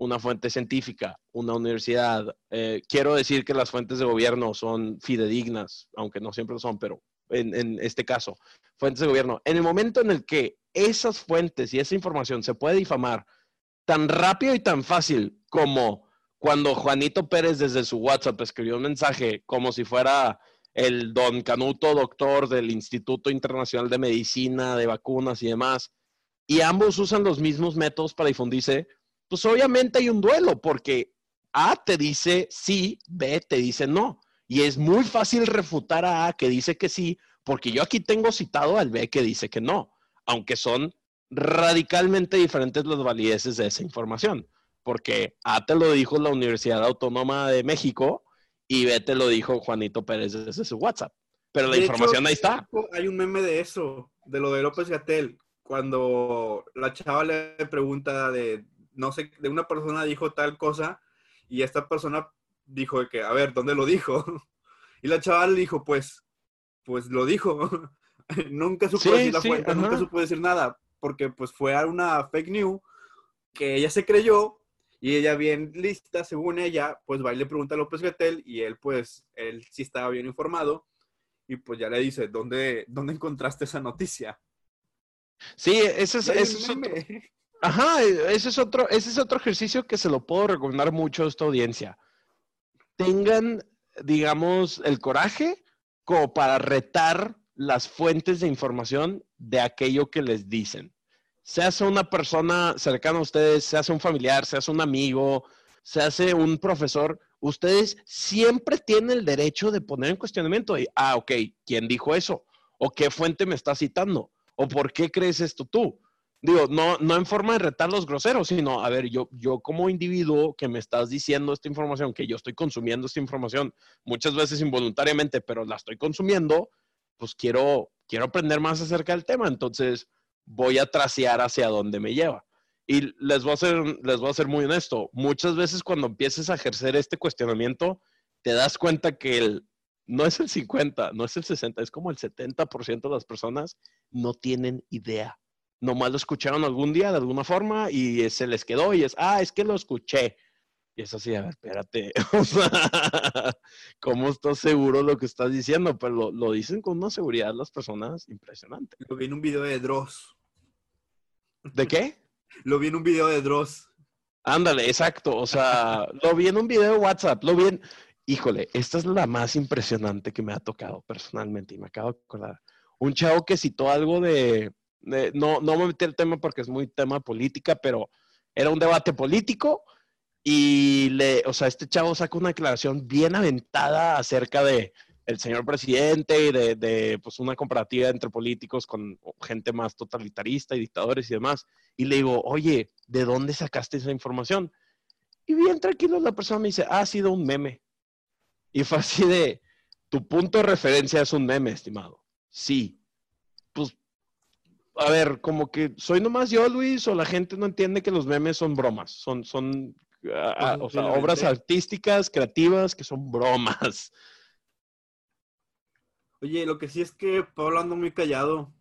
una fuente científica, una universidad. Eh, quiero decir que las fuentes de gobierno son fidedignas, aunque no siempre lo son, pero en, en, este caso, fuentes de gobierno. En el momento en el que esas fuentes y esa información se puede difamar tan rápido y tan fácil como cuando Juanito Pérez desde su WhatsApp escribió un mensaje como si fuera el don Canuto, doctor del Instituto Internacional de Medicina, de vacunas y demás, y ambos usan los mismos métodos para difundirse, pues obviamente hay un duelo, porque A te dice sí, B te dice no. Y es muy fácil refutar a A que dice que sí, porque yo aquí tengo citado al B que dice que no, aunque son radicalmente diferentes las valideces de esa información, porque A te lo dijo la Universidad Autónoma de México, y vete lo dijo Juanito Pérez desde su WhatsApp. Pero la información ahí está. Hay un meme de eso, de lo de López Gatel, cuando la chava le pregunta de, no sé, de una persona dijo tal cosa y esta persona dijo de que, a ver, ¿dónde lo dijo? [LAUGHS] Y la chava le dijo, pues, pues lo dijo. [LAUGHS] nunca supo decir la fuente, nunca supo decir nada, porque pues fue a una fake news que ella se creyó y ella bien lista, según ella, pues va y le pregunta a López Gatel y él pues, él sí estaba bien informado y pues ya le dice, ¿dónde, dónde encontraste esa noticia? Sí, ese es, otro, ajá, ese es otro, ese es otro ejercicio que se lo puedo recomendar mucho a esta audiencia. Tengan, digamos, el coraje como para retar las fuentes de información de aquello que les dicen se hace una persona cercana a ustedes, se hace un familiar, se hace un amigo, se hace un profesor, ustedes siempre tienen el derecho de poner en cuestionamiento, ah, ok, ¿quién dijo eso? ¿O qué fuente me está citando? ¿O por qué crees esto tú? Digo, no, no en forma de retar los groseros, sino, a ver, yo, yo como individuo que me estás diciendo esta información, que yo estoy consumiendo esta información, muchas veces involuntariamente, pero la estoy consumiendo, pues quiero, quiero aprender más acerca del tema. Entonces, voy a trasear hacia dónde me lleva. Y les voy, a ser, les voy a ser muy honesto, muchas veces cuando empieces a ejercer este cuestionamiento, te das cuenta que el, no es el 50, no es el 60, es como el 70% de las personas no tienen idea. Nomás lo escucharon algún día de alguna forma y se les quedó y es, ah, es que lo escuché. Y es así, a ver, espérate, [LAUGHS] ¿cómo estás seguro de lo que estás diciendo? Pero lo, lo, dicen con una seguridad las personas impresionante. Lo vi en un video de Dross. ¿De qué? [LAUGHS] Lo vi en un video de Dross. Ándale, exacto. O sea, lo vi en un video de WhatsApp. Lo vi en... Híjole, esta es la más impresionante que me ha tocado personalmente y me acabo de acordar. Un chavo que citó algo de... no, no me metí el tema porque es muy tema política, pero era un debate político y le, o sea, este chavo saca una declaración bien aventada acerca de el señor presidente y de, de, pues, una comparativa entre políticos con gente más totalitarista y dictadores y demás. Y le digo, oye, ¿de dónde sacaste esa información? Y bien tranquilo la persona me dice, ah, ha sido un meme. Y fue así de, tu punto de referencia es un meme, estimado. Sí. A ver, como que soy nomás yo, Luis, o la gente no entiende que los memes son bromas, son, son ah, o sea, obras artísticas, creativas, que son bromas. Oye, lo que sí es que Pablo anda muy callado.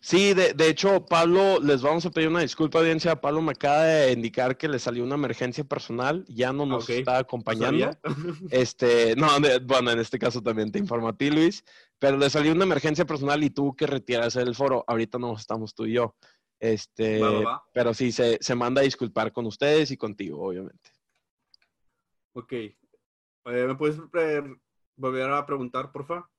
Sí, de, de, hecho, Pablo, les vamos a pedir una disculpa, audiencia. Pablo me acaba de indicar que le salió una emergencia personal, ya no nos está acompañando. [LAUGHS] este, no, bueno, en este caso también te informo a ti, Luis, pero le salió una emergencia personal y tuvo que retirarse del foro. Ahorita no estamos tú y yo. Este, pero sí, se, se, manda a disculpar con ustedes y contigo, obviamente. Ok. Eh, ¿Me puedes volver a preguntar, por favor?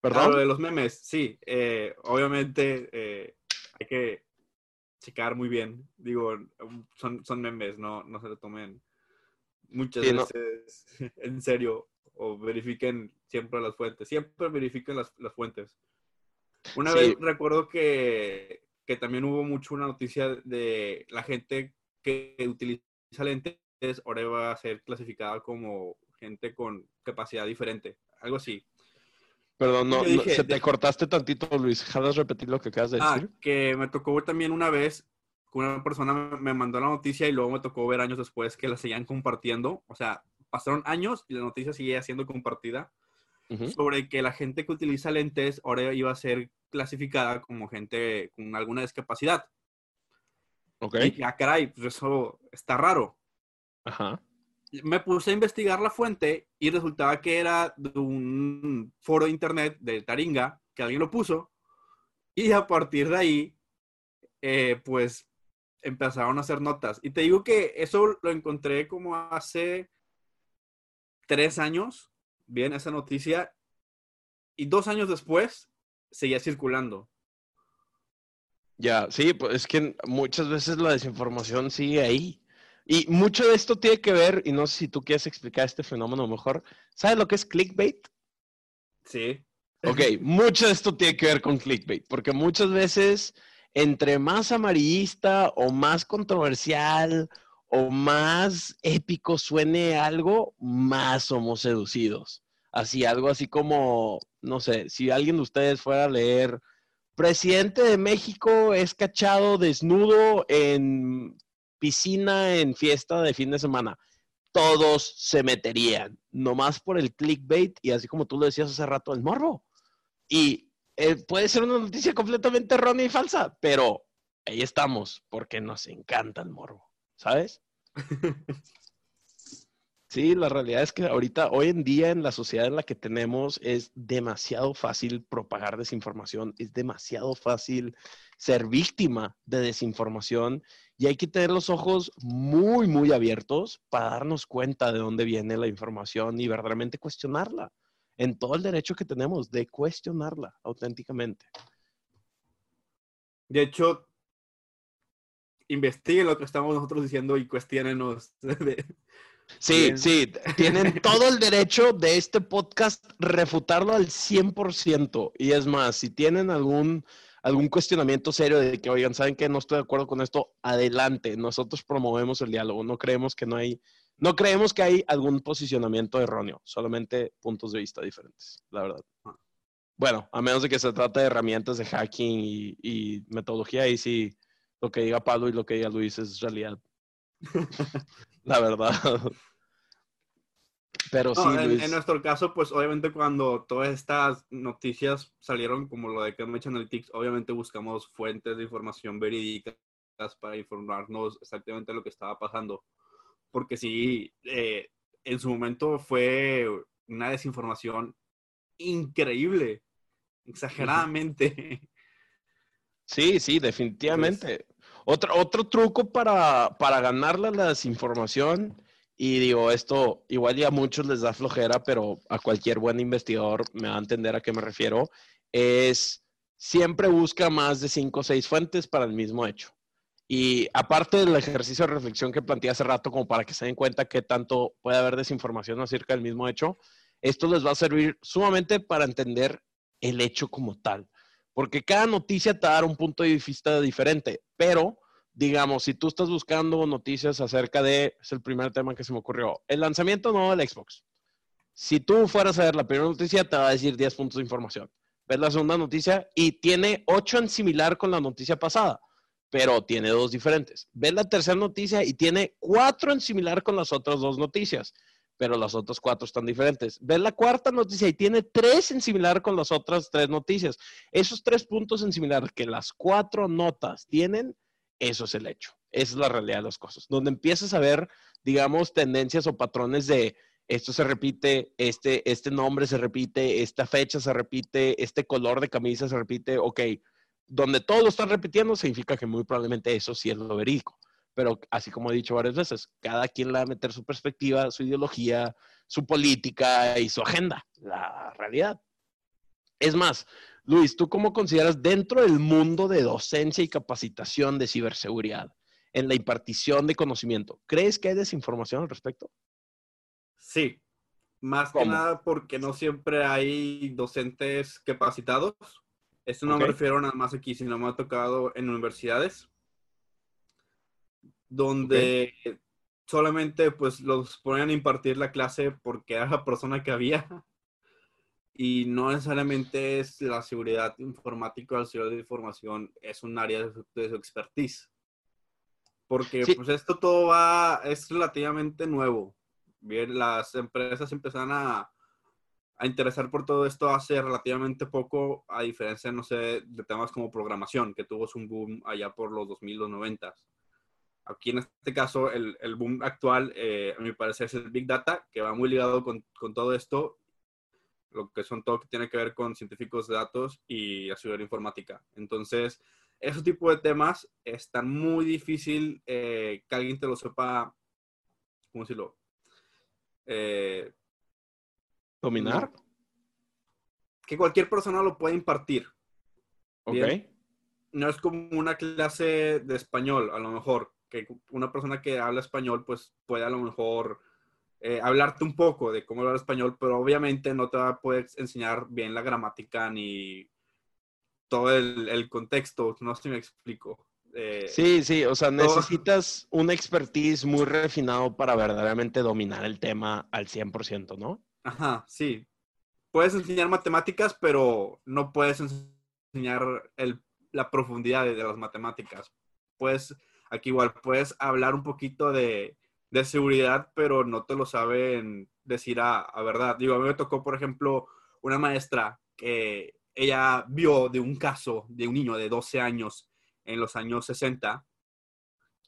¿Perdón? de los memes, sí. Eh, obviamente eh, hay que checar muy bien. Digo, son, son memes, no, no se lo tomen muchas veces [LAUGHS] en serio o verifiquen siempre las fuentes. Siempre verifiquen las, las fuentes. Una vez recuerdo que, que, también hubo mucho una noticia de la gente que utiliza lentes, ahora va a ser clasificada como gente con capacidad diferente. Algo así. Perdón, no, se te cortaste tantito, Luis. ¿Jalas repetir lo que acabas de ah, decir? Ah, que me tocó también una vez que una persona me mandó la noticia y luego me tocó ver años después que la seguían compartiendo. O sea, pasaron años y la noticia seguía siendo compartida sobre que la gente que utiliza lentes ahora iba a ser clasificada como gente con alguna discapacidad. Ok. Y ya, caray, pues eso está raro. Ajá me puse a investigar la fuente y resultaba que era de un foro de internet de Taringa, que alguien lo puso, y a partir de ahí, eh, pues empezaron a hacer notas. Y te digo que eso lo encontré como hace tres años, bien, esa noticia, y dos años después seguía circulando. Ya, sí, pues es que muchas veces la desinformación sigue ahí. Y mucho de esto tiene que ver, y no sé si tú quieres explicar este fenómeno mejor. ¿Sabes lo que es clickbait? Sí. Ok, mucho de esto tiene que ver con clickbait, porque muchas veces entre más amarillista o más controversial o más épico suene algo, más somos seducidos. Así, algo así como, no sé, si alguien de ustedes fuera a leer, presidente de México es cachado desnudo en piscina en fiesta de fin de semana, todos se meterían, nomás por el clickbait y así como tú lo decías hace rato, el morbo. Y eh, puede ser una noticia completamente errónea y falsa, pero ahí estamos, porque nos encanta el morbo, ¿sabes? [LAUGHS] Sí, la realidad es que ahorita, hoy en día, en la sociedad en la que tenemos, es demasiado fácil propagar desinformación, es demasiado fácil ser víctima de desinformación y hay que tener los ojos muy, muy abiertos para darnos cuenta de dónde viene la información y verdaderamente cuestionarla. En todo el derecho que tenemos de cuestionarla auténticamente. De hecho, investiguen lo que estamos nosotros diciendo y cuestionenos. [LAUGHS] Sí, sí, tienen [LAUGHS] todo el derecho de este podcast refutarlo al 100%. Y es más, si tienen algún algún cuestionamiento serio de que, oigan, ¿saben que No estoy de acuerdo con esto, adelante. Nosotros promovemos el diálogo. No creemos que no hay, no creemos que hay algún posicionamiento erróneo, solamente puntos de vista diferentes, la verdad. Bueno, a menos de que se trate de herramientas de hacking y, metodología, ahí sí lo que diga Pablo y lo que diga Luis es realidad. [LAUGHS] la verdad. Pero sí, en, nuestro caso, pues obviamente cuando todas estas noticias salieron, como lo de Cambridge Analytics, obviamente buscamos fuentes de información verídicas para informarnos exactamente lo que estaba pasando. Porque sí, eh, en su momento fue una desinformación increíble, exageradamente. [LAUGHS] Sí, sí, definitivamente. otro, otro truco para, para ganarle la desinformación y digo, esto igual ya a muchos les da flojera, pero a cualquier buen investigador me va a entender a qué me refiero, es siempre busca más de cinco o seis fuentes para el mismo hecho. Y aparte del ejercicio de reflexión que planteé hace rato, como para que se den cuenta qué tanto puede haber desinformación acerca del mismo hecho, esto les va a servir sumamente para entender el hecho como tal. Porque cada noticia te va un punto de vista diferente, pero digamos, si tú estás buscando noticias acerca de, es el primer tema que se me ocurrió, el lanzamiento nuevo del Xbox. Si tú fueras a ver la primera noticia, te va a decir 10 puntos de información. Ves la segunda noticia y tiene 8 en similar con la noticia pasada, pero tiene dos diferentes. Ves la tercera noticia y tiene 4 en similar con las otras dos noticias, pero las otras cuatro están diferentes. Ves la cuarta noticia y tiene tres en similar con las otras tres noticias. Esos tres puntos en similar que las cuatro notas tienen, eso es el hecho. Esa es la realidad de las cosas. Donde empiezas a ver, digamos, tendencias o patrones de esto se repite, este, este nombre se repite, esta fecha se repite, este color de camisa se repite, ok. Donde todos lo están repitiendo significa que muy probablemente eso sí es lo verídico pero así como he dicho varias veces, cada quien le va a meter su perspectiva, su ideología, su política y su agenda, la realidad. Es más, Luis, ¿tú cómo consideras dentro del mundo de docencia y capacitación de ciberseguridad, en la impartición de conocimiento, ¿crees que hay desinformación al respecto? Sí, más que nada porque no siempre hay docentes capacitados. Esto no me refiero nada más aquí, sino me ha tocado en universidades donde solamente pues los ponían a impartir la clase porque era la persona que había y no necesariamente es la seguridad informática o la seguridad de información, es un área de su, expertise. Porque pues esto todo va, es relativamente nuevo. Bien, las empresas empezaron a, a interesar por todo esto hace relativamente poco, a diferencia, no sé, de temas como programación, que tuvo un boom allá por los 2000, los 90. Aquí en este caso, el, el boom actual, eh, a mi parecer, es el Big Data, que va muy ligado con, con, todo esto, lo que son todo que tiene que ver con científicos de datos y seguridad informática. Entonces, ese tipo de temas es tan muy difícil eh, que alguien te lo sepa, ¿cómo decirlo? Eh, ¿Dominar? Que cualquier persona lo puede impartir. Ok. No es como una clase de español, a lo mejor, que una persona que habla español, pues puede a lo mejor eh, hablarte un poco de cómo hablar español, pero obviamente no te va a poder enseñar bien la gramática ni todo el, contexto, no sé si me explico. Eh, sí, sí, o sea, necesitas un expertise muy refinado para verdaderamente dominar el tema al 100%, ¿no? Ajá, sí. Puedes enseñar matemáticas, pero no puedes enseñar la profundidad de, de las matemáticas. Puedes Aquí igual puedes hablar un poquito de, seguridad, pero no te lo saben decir a, verdad. Digo, a mí me tocó, por ejemplo, una maestra que ella vio de un caso de un niño de 12 años en los años 60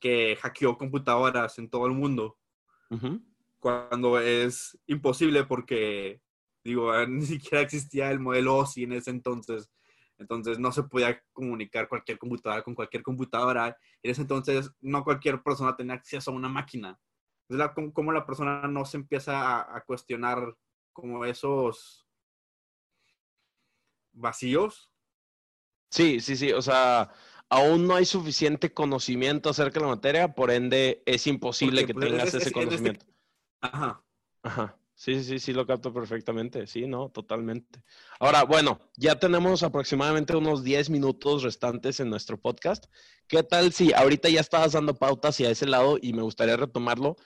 que hackeó computadoras en todo el mundo. Cuando es imposible porque, digo, [LAUGHS] ni siquiera existía el modelo OSI en ese entonces. Entonces no se podía comunicar cualquier computadora con cualquier computadora. En ese entonces no cualquier persona tenía acceso a una máquina. Es la, como, la persona no se empieza a, cuestionar como esos vacíos. Sí, sí, sí. O sea, aún no hay suficiente conocimiento acerca de la materia, por ende es imposible que pues, tengas ese este conocimiento. Ajá. Ajá. Sí, sí, sí, lo capto perfectamente. Sí, no, totalmente. Ahora, bueno, ya tenemos aproximadamente unos 10 minutos restantes en nuestro podcast. ¿Qué tal si ahorita ya estabas dando pautas hacia ese lado y me gustaría retomarlo?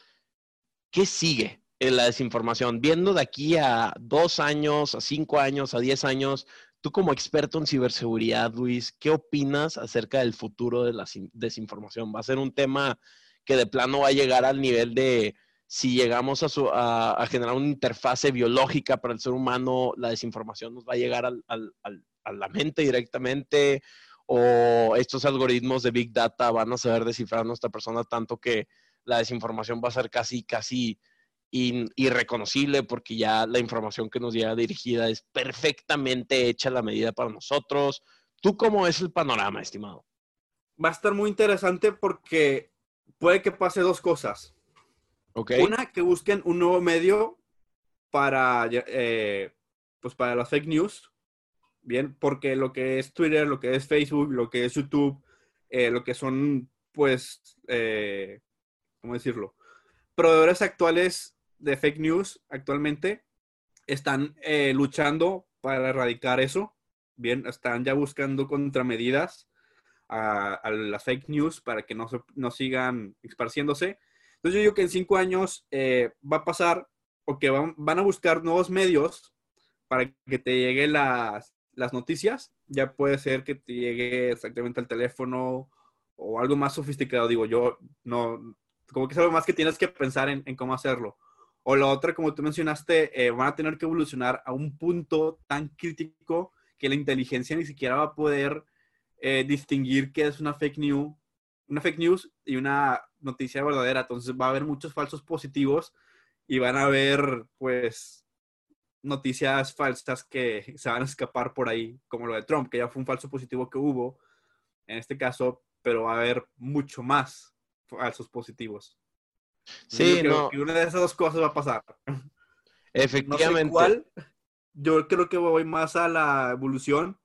¿Qué sigue en la desinformación? Viendo de aquí a dos años, a cinco años, a diez años, tú como experto en ciberseguridad, Luis, ¿qué opinas acerca del futuro de la desinformación? ¿Va a ser un tema que de plano va a llegar al nivel de si llegamos a, generar una interfase biológica para el ser humano, la desinformación nos va a llegar a la mente directamente o estos algoritmos de Big Data van a saber descifrar a nuestra persona tanto que la desinformación va a ser casi, casi irreconocible porque ya la información que nos llega dirigida es perfectamente hecha a la medida para nosotros. ¿Tú cómo es el panorama, estimado? Va a estar muy interesante porque puede que pase dos cosas. Una, que busquen un nuevo medio para, eh, pues para las fake news. Bien, porque lo que es Twitter, lo que es Facebook, lo que es YouTube, eh, lo que son, pues, eh, ¿cómo decirlo? Proveedores actuales de fake news actualmente están luchando para erradicar eso. Bien, están ya buscando contramedidas a, las fake news para que no, no sigan esparciéndose entonces yo digo que en cinco años eh, va a pasar o que van, a buscar nuevos medios para que te lleguen las, noticias. Ya puede ser que te llegue exactamente al teléfono o algo más sofisticado. Digo, yo no, como que es algo más que tienes que pensar en, cómo hacerlo. O la otra, como tú mencionaste, eh, van a tener que evolucionar a un punto tan crítico que la inteligencia ni siquiera va a poder eh, distinguir qué es una fake news, una fake news y una noticia verdadera. Entonces va a haber muchos falsos positivos y van a haber, pues, noticias falsas que se van a escapar por ahí, como lo de Trump, que ya fue un falso positivo que hubo en este caso, pero va a haber mucho más falsos positivos. Sí, no. una de esas dos cosas va a pasar. Efectivamente. cuál. Yo creo que voy más a la evolución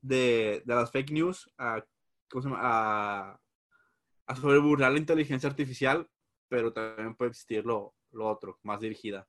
de, las fake news, a, ¿cómo se llama? a, a sobreburlar la inteligencia artificial, pero también puede existir lo, lo otro, más dirigida.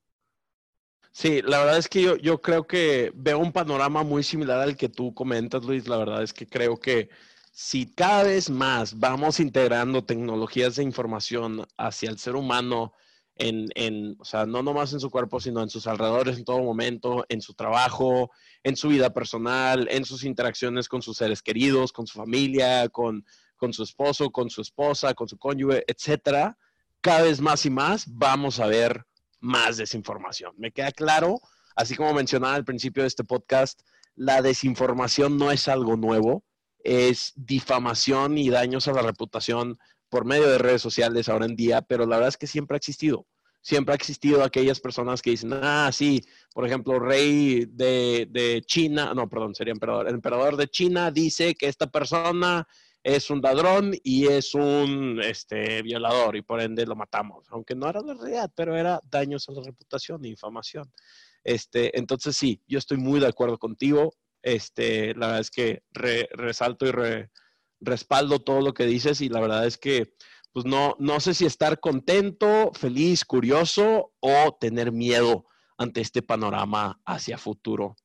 Sí, la verdad es que yo, yo creo que veo un panorama muy similar al que tú comentas, Luis. La verdad es que creo que si cada vez más vamos integrando tecnologías de información hacia el ser humano, en, en, o sea, no nomás en su cuerpo, sino en sus alrededores en todo momento, en su trabajo, en su vida personal, en sus interacciones con sus seres queridos, con su familia, con, con su esposo, con su esposa, con su cónyuge, etcétera, cada vez más y más vamos a ver más desinformación. Me queda claro, así como mencionaba al principio de este podcast, la desinformación no es algo nuevo es difamación y daños a la reputación por medio de redes sociales ahora en día, pero la verdad es que siempre ha existido. Siempre ha existido aquellas personas que dicen, ah, sí, por ejemplo, rey de, China, no, perdón, sería emperador. El emperador de China dice que esta persona es un ladrón y es un este, violador y por ende lo matamos, aunque no era la realidad, pero era daños a la reputación, infamación. Este, entonces sí, yo estoy muy de acuerdo contigo. Este, la verdad es que resalto y respaldo todo lo que dices y la verdad es que pues no, no sé si estar contento, feliz, curioso o tener miedo ante este panorama hacia futuro.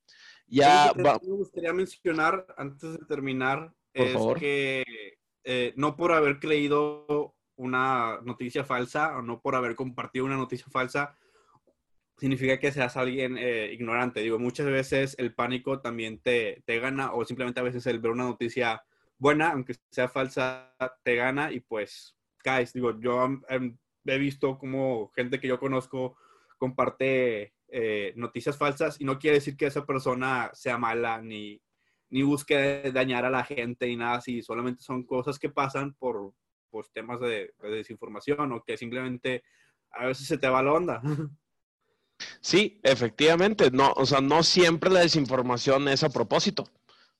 Ya me gustaría mencionar antes de terminar es que eh, no por haber creído una noticia falsa o no por haber compartido una noticia falsa, significa que seas alguien eh, ignorante. Digo, muchas veces el pánico también te, te, gana o simplemente a veces el ver una noticia buena, aunque sea falsa, te gana y pues caes. Digo, yo he visto como gente que yo conozco comparte eh, noticias falsas y no quiere decir que esa persona sea mala ni, ni busque dañar a la gente ni nada así. Solamente son cosas que pasan por, por temas de, de desinformación o que simplemente a veces se te va la onda. [LAUGHS] Sí, efectivamente, no, o sea, no siempre la desinformación es a propósito.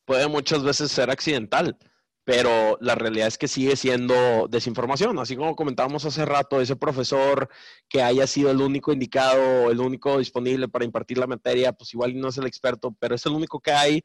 Puede muchas veces ser accidental, pero la realidad es que sigue siendo desinformación. Así como comentábamos hace rato, ese profesor que haya sido el único indicado, el único disponible para impartir la materia, pues igual no es el experto, pero es el único que hay,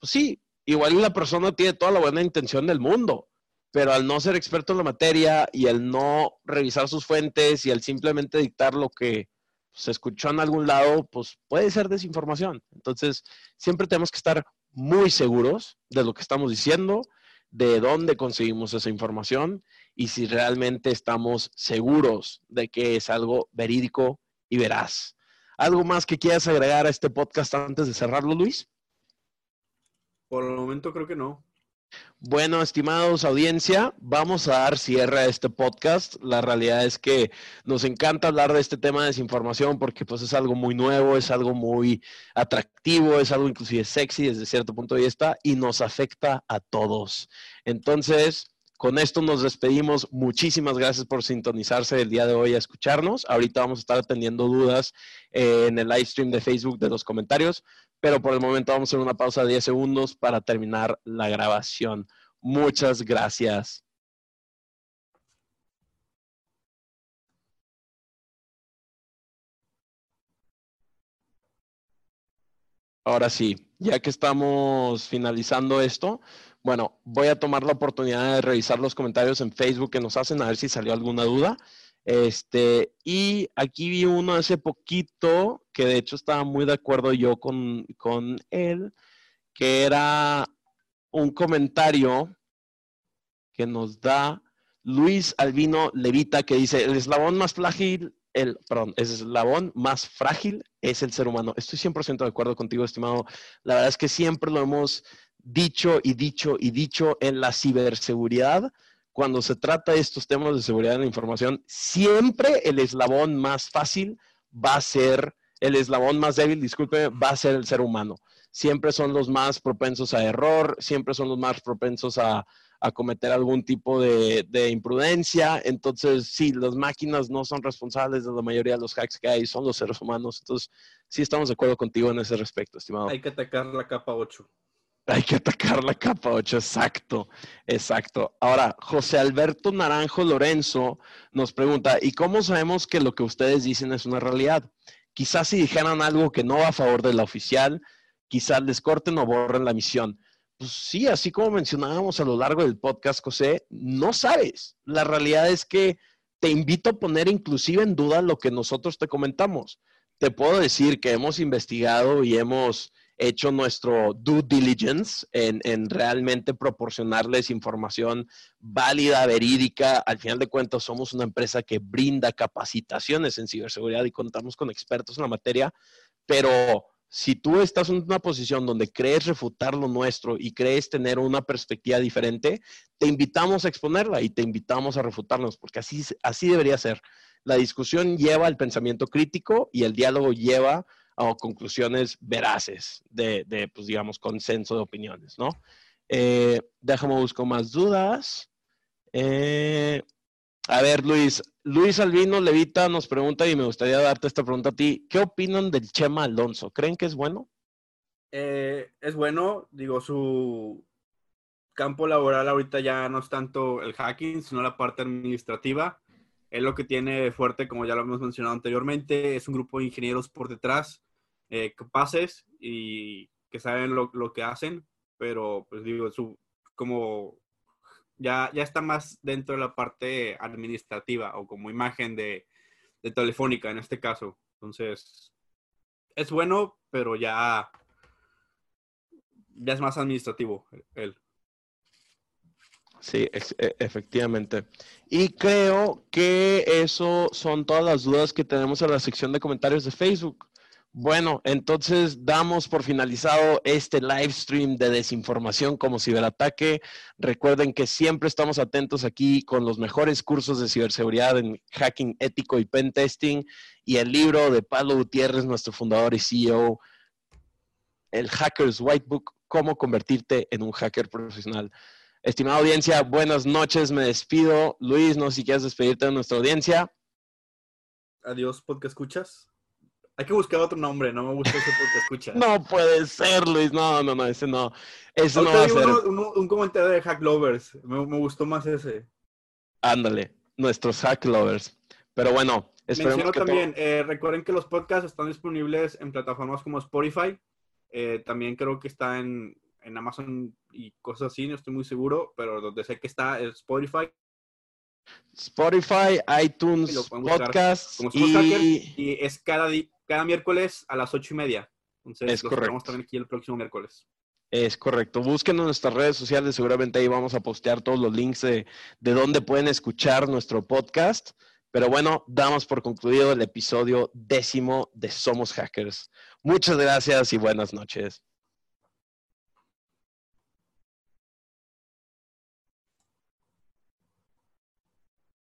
pues sí, igual la persona tiene toda la buena intención del mundo, pero al no ser experto en la materia y al no revisar sus fuentes y al simplemente dictar lo que se escuchó en algún lado, pues puede ser desinformación. Entonces, siempre tenemos que estar muy seguros de lo que estamos diciendo, de dónde conseguimos esa información y si realmente estamos seguros de que es algo verídico y veraz. ¿Algo más que quieras agregar a este podcast antes de cerrarlo, Luis? Por el momento creo que no. Bueno, estimados audiencia, vamos a dar cierre a este podcast. La realidad es que nos encanta hablar de este tema de desinformación porque pues es algo muy nuevo, es algo muy atractivo, es algo inclusive sexy desde cierto punto de vista y nos afecta a todos. Entonces, con esto nos despedimos. Muchísimas gracias por sintonizarse el día de hoy a escucharnos. Ahorita vamos a estar atendiendo dudas eh, en el live stream de Facebook de los comentarios pero por el momento vamos a hacer una pausa de 10 segundos para terminar la grabación. Muchas gracias. Ahora sí, ya que estamos finalizando esto, bueno, voy a tomar la oportunidad de revisar los comentarios en Facebook que nos hacen a ver si salió alguna duda. Este, y aquí vi uno hace poquito, que de hecho estaba muy de acuerdo yo con, con él, que era un comentario que nos da Luis Albino Levita, que dice, el eslabón más frágil, el, perdón, el eslabón más frágil es el ser humano. Estoy 100% de acuerdo contigo, estimado. La verdad es que siempre lo hemos dicho y dicho y dicho en la ciberseguridad cuando se trata de estos temas de seguridad de la información, siempre el eslabón más fácil va a ser el eslabón más débil, disculpe, va a ser el ser humano. Siempre son los más propensos a error, siempre son los más propensos a, cometer algún tipo de, imprudencia. Entonces, sí, las máquinas no son responsables de la mayoría de los hacks que hay, son los seres humanos. Entonces, sí estamos de acuerdo contigo en ese respecto, estimado. Hay que atacar la capa 8. Hay que atacar la capa 8, exacto, exacto. Ahora, José Alberto Naranjo Lorenzo nos pregunta, ¿y cómo sabemos que lo que ustedes dicen es una realidad? Quizás si dijeran algo que no va a favor de la oficial, quizás les corten o borren la misión. Pues sí, así como mencionábamos a lo largo del podcast, José, no sabes. La realidad es que te invito a poner inclusive en duda lo que nosotros te comentamos. Te puedo decir que hemos investigado y hemos hecho nuestro due diligence en, en, realmente proporcionarles información válida, verídica. Al final de cuentas, somos una empresa que brinda capacitaciones en ciberseguridad y contamos con expertos en la materia, pero si tú estás en una posición donde crees refutar lo nuestro y crees tener una perspectiva diferente, te invitamos a exponerla y te invitamos a refutarnos, porque así, así debería ser. La discusión lleva al pensamiento crítico y el diálogo lleva a conclusiones veraces de, de pues digamos, consenso de opiniones, ¿no? Eh, déjame buscar más dudas. Eh, a ver, Luis. Luis Albino Levita nos pregunta, y me gustaría darte esta pregunta a ti. ¿Qué opinan del Chema Alonso? ¿Creen que es bueno? Eh, es bueno, digo, su campo laboral ahorita ya no es tanto el hacking, sino la parte administrativa. Es lo que tiene fuerte, como ya lo hemos mencionado anteriormente, es un grupo de ingenieros por detrás, eh, capaces y que saben lo, lo, que hacen, pero pues digo, su, como ya, ya está más dentro de la parte administrativa o como imagen de, de Telefónica en este caso. Entonces, es bueno, pero ya, ya es más administrativo él. Sí, e, efectivamente. Y creo que eso son todas las dudas que tenemos en la sección de comentarios de Facebook. Bueno, entonces damos por finalizado este live stream de desinformación como ciberataque. Recuerden que siempre estamos atentos aquí con los mejores cursos de ciberseguridad en hacking ético y pen testing y el libro de Pablo Gutiérrez, nuestro fundador y CEO, el Hackers Whitebook, cómo convertirte en un hacker profesional. Estimada audiencia, buenas noches, me despido. Luis, no sé si quieres despedirte de nuestra audiencia. Adiós, podcast escuchas. Hay que buscar otro nombre, no me gusta ese porque escucha. [LAUGHS] no puede ser, Luis. No, no, no, ese no. Ese no va a ser. un, comentario de Hack Lovers. Me, gustó más ese. Ándale, nuestros Hack Lovers. Pero bueno, esperemos que también, eh, recuerden que los podcasts están disponibles en plataformas como Spotify. Eh, también creo que está en, en Amazon y cosas así, no estoy muy seguro, pero donde sé que está es Spotify. Spotify, iTunes, Podcasts y... y es cada, cada miércoles a las ocho y media. Entonces, es correcto. también aquí el próximo miércoles. Es correcto. Búsquenos en nuestras redes sociales. Seguramente ahí vamos a postear todos los links de, de dónde pueden escuchar nuestro podcast. Pero bueno, damos por concluido el episodio décimo de Somos Hackers. Muchas gracias y buenas noches.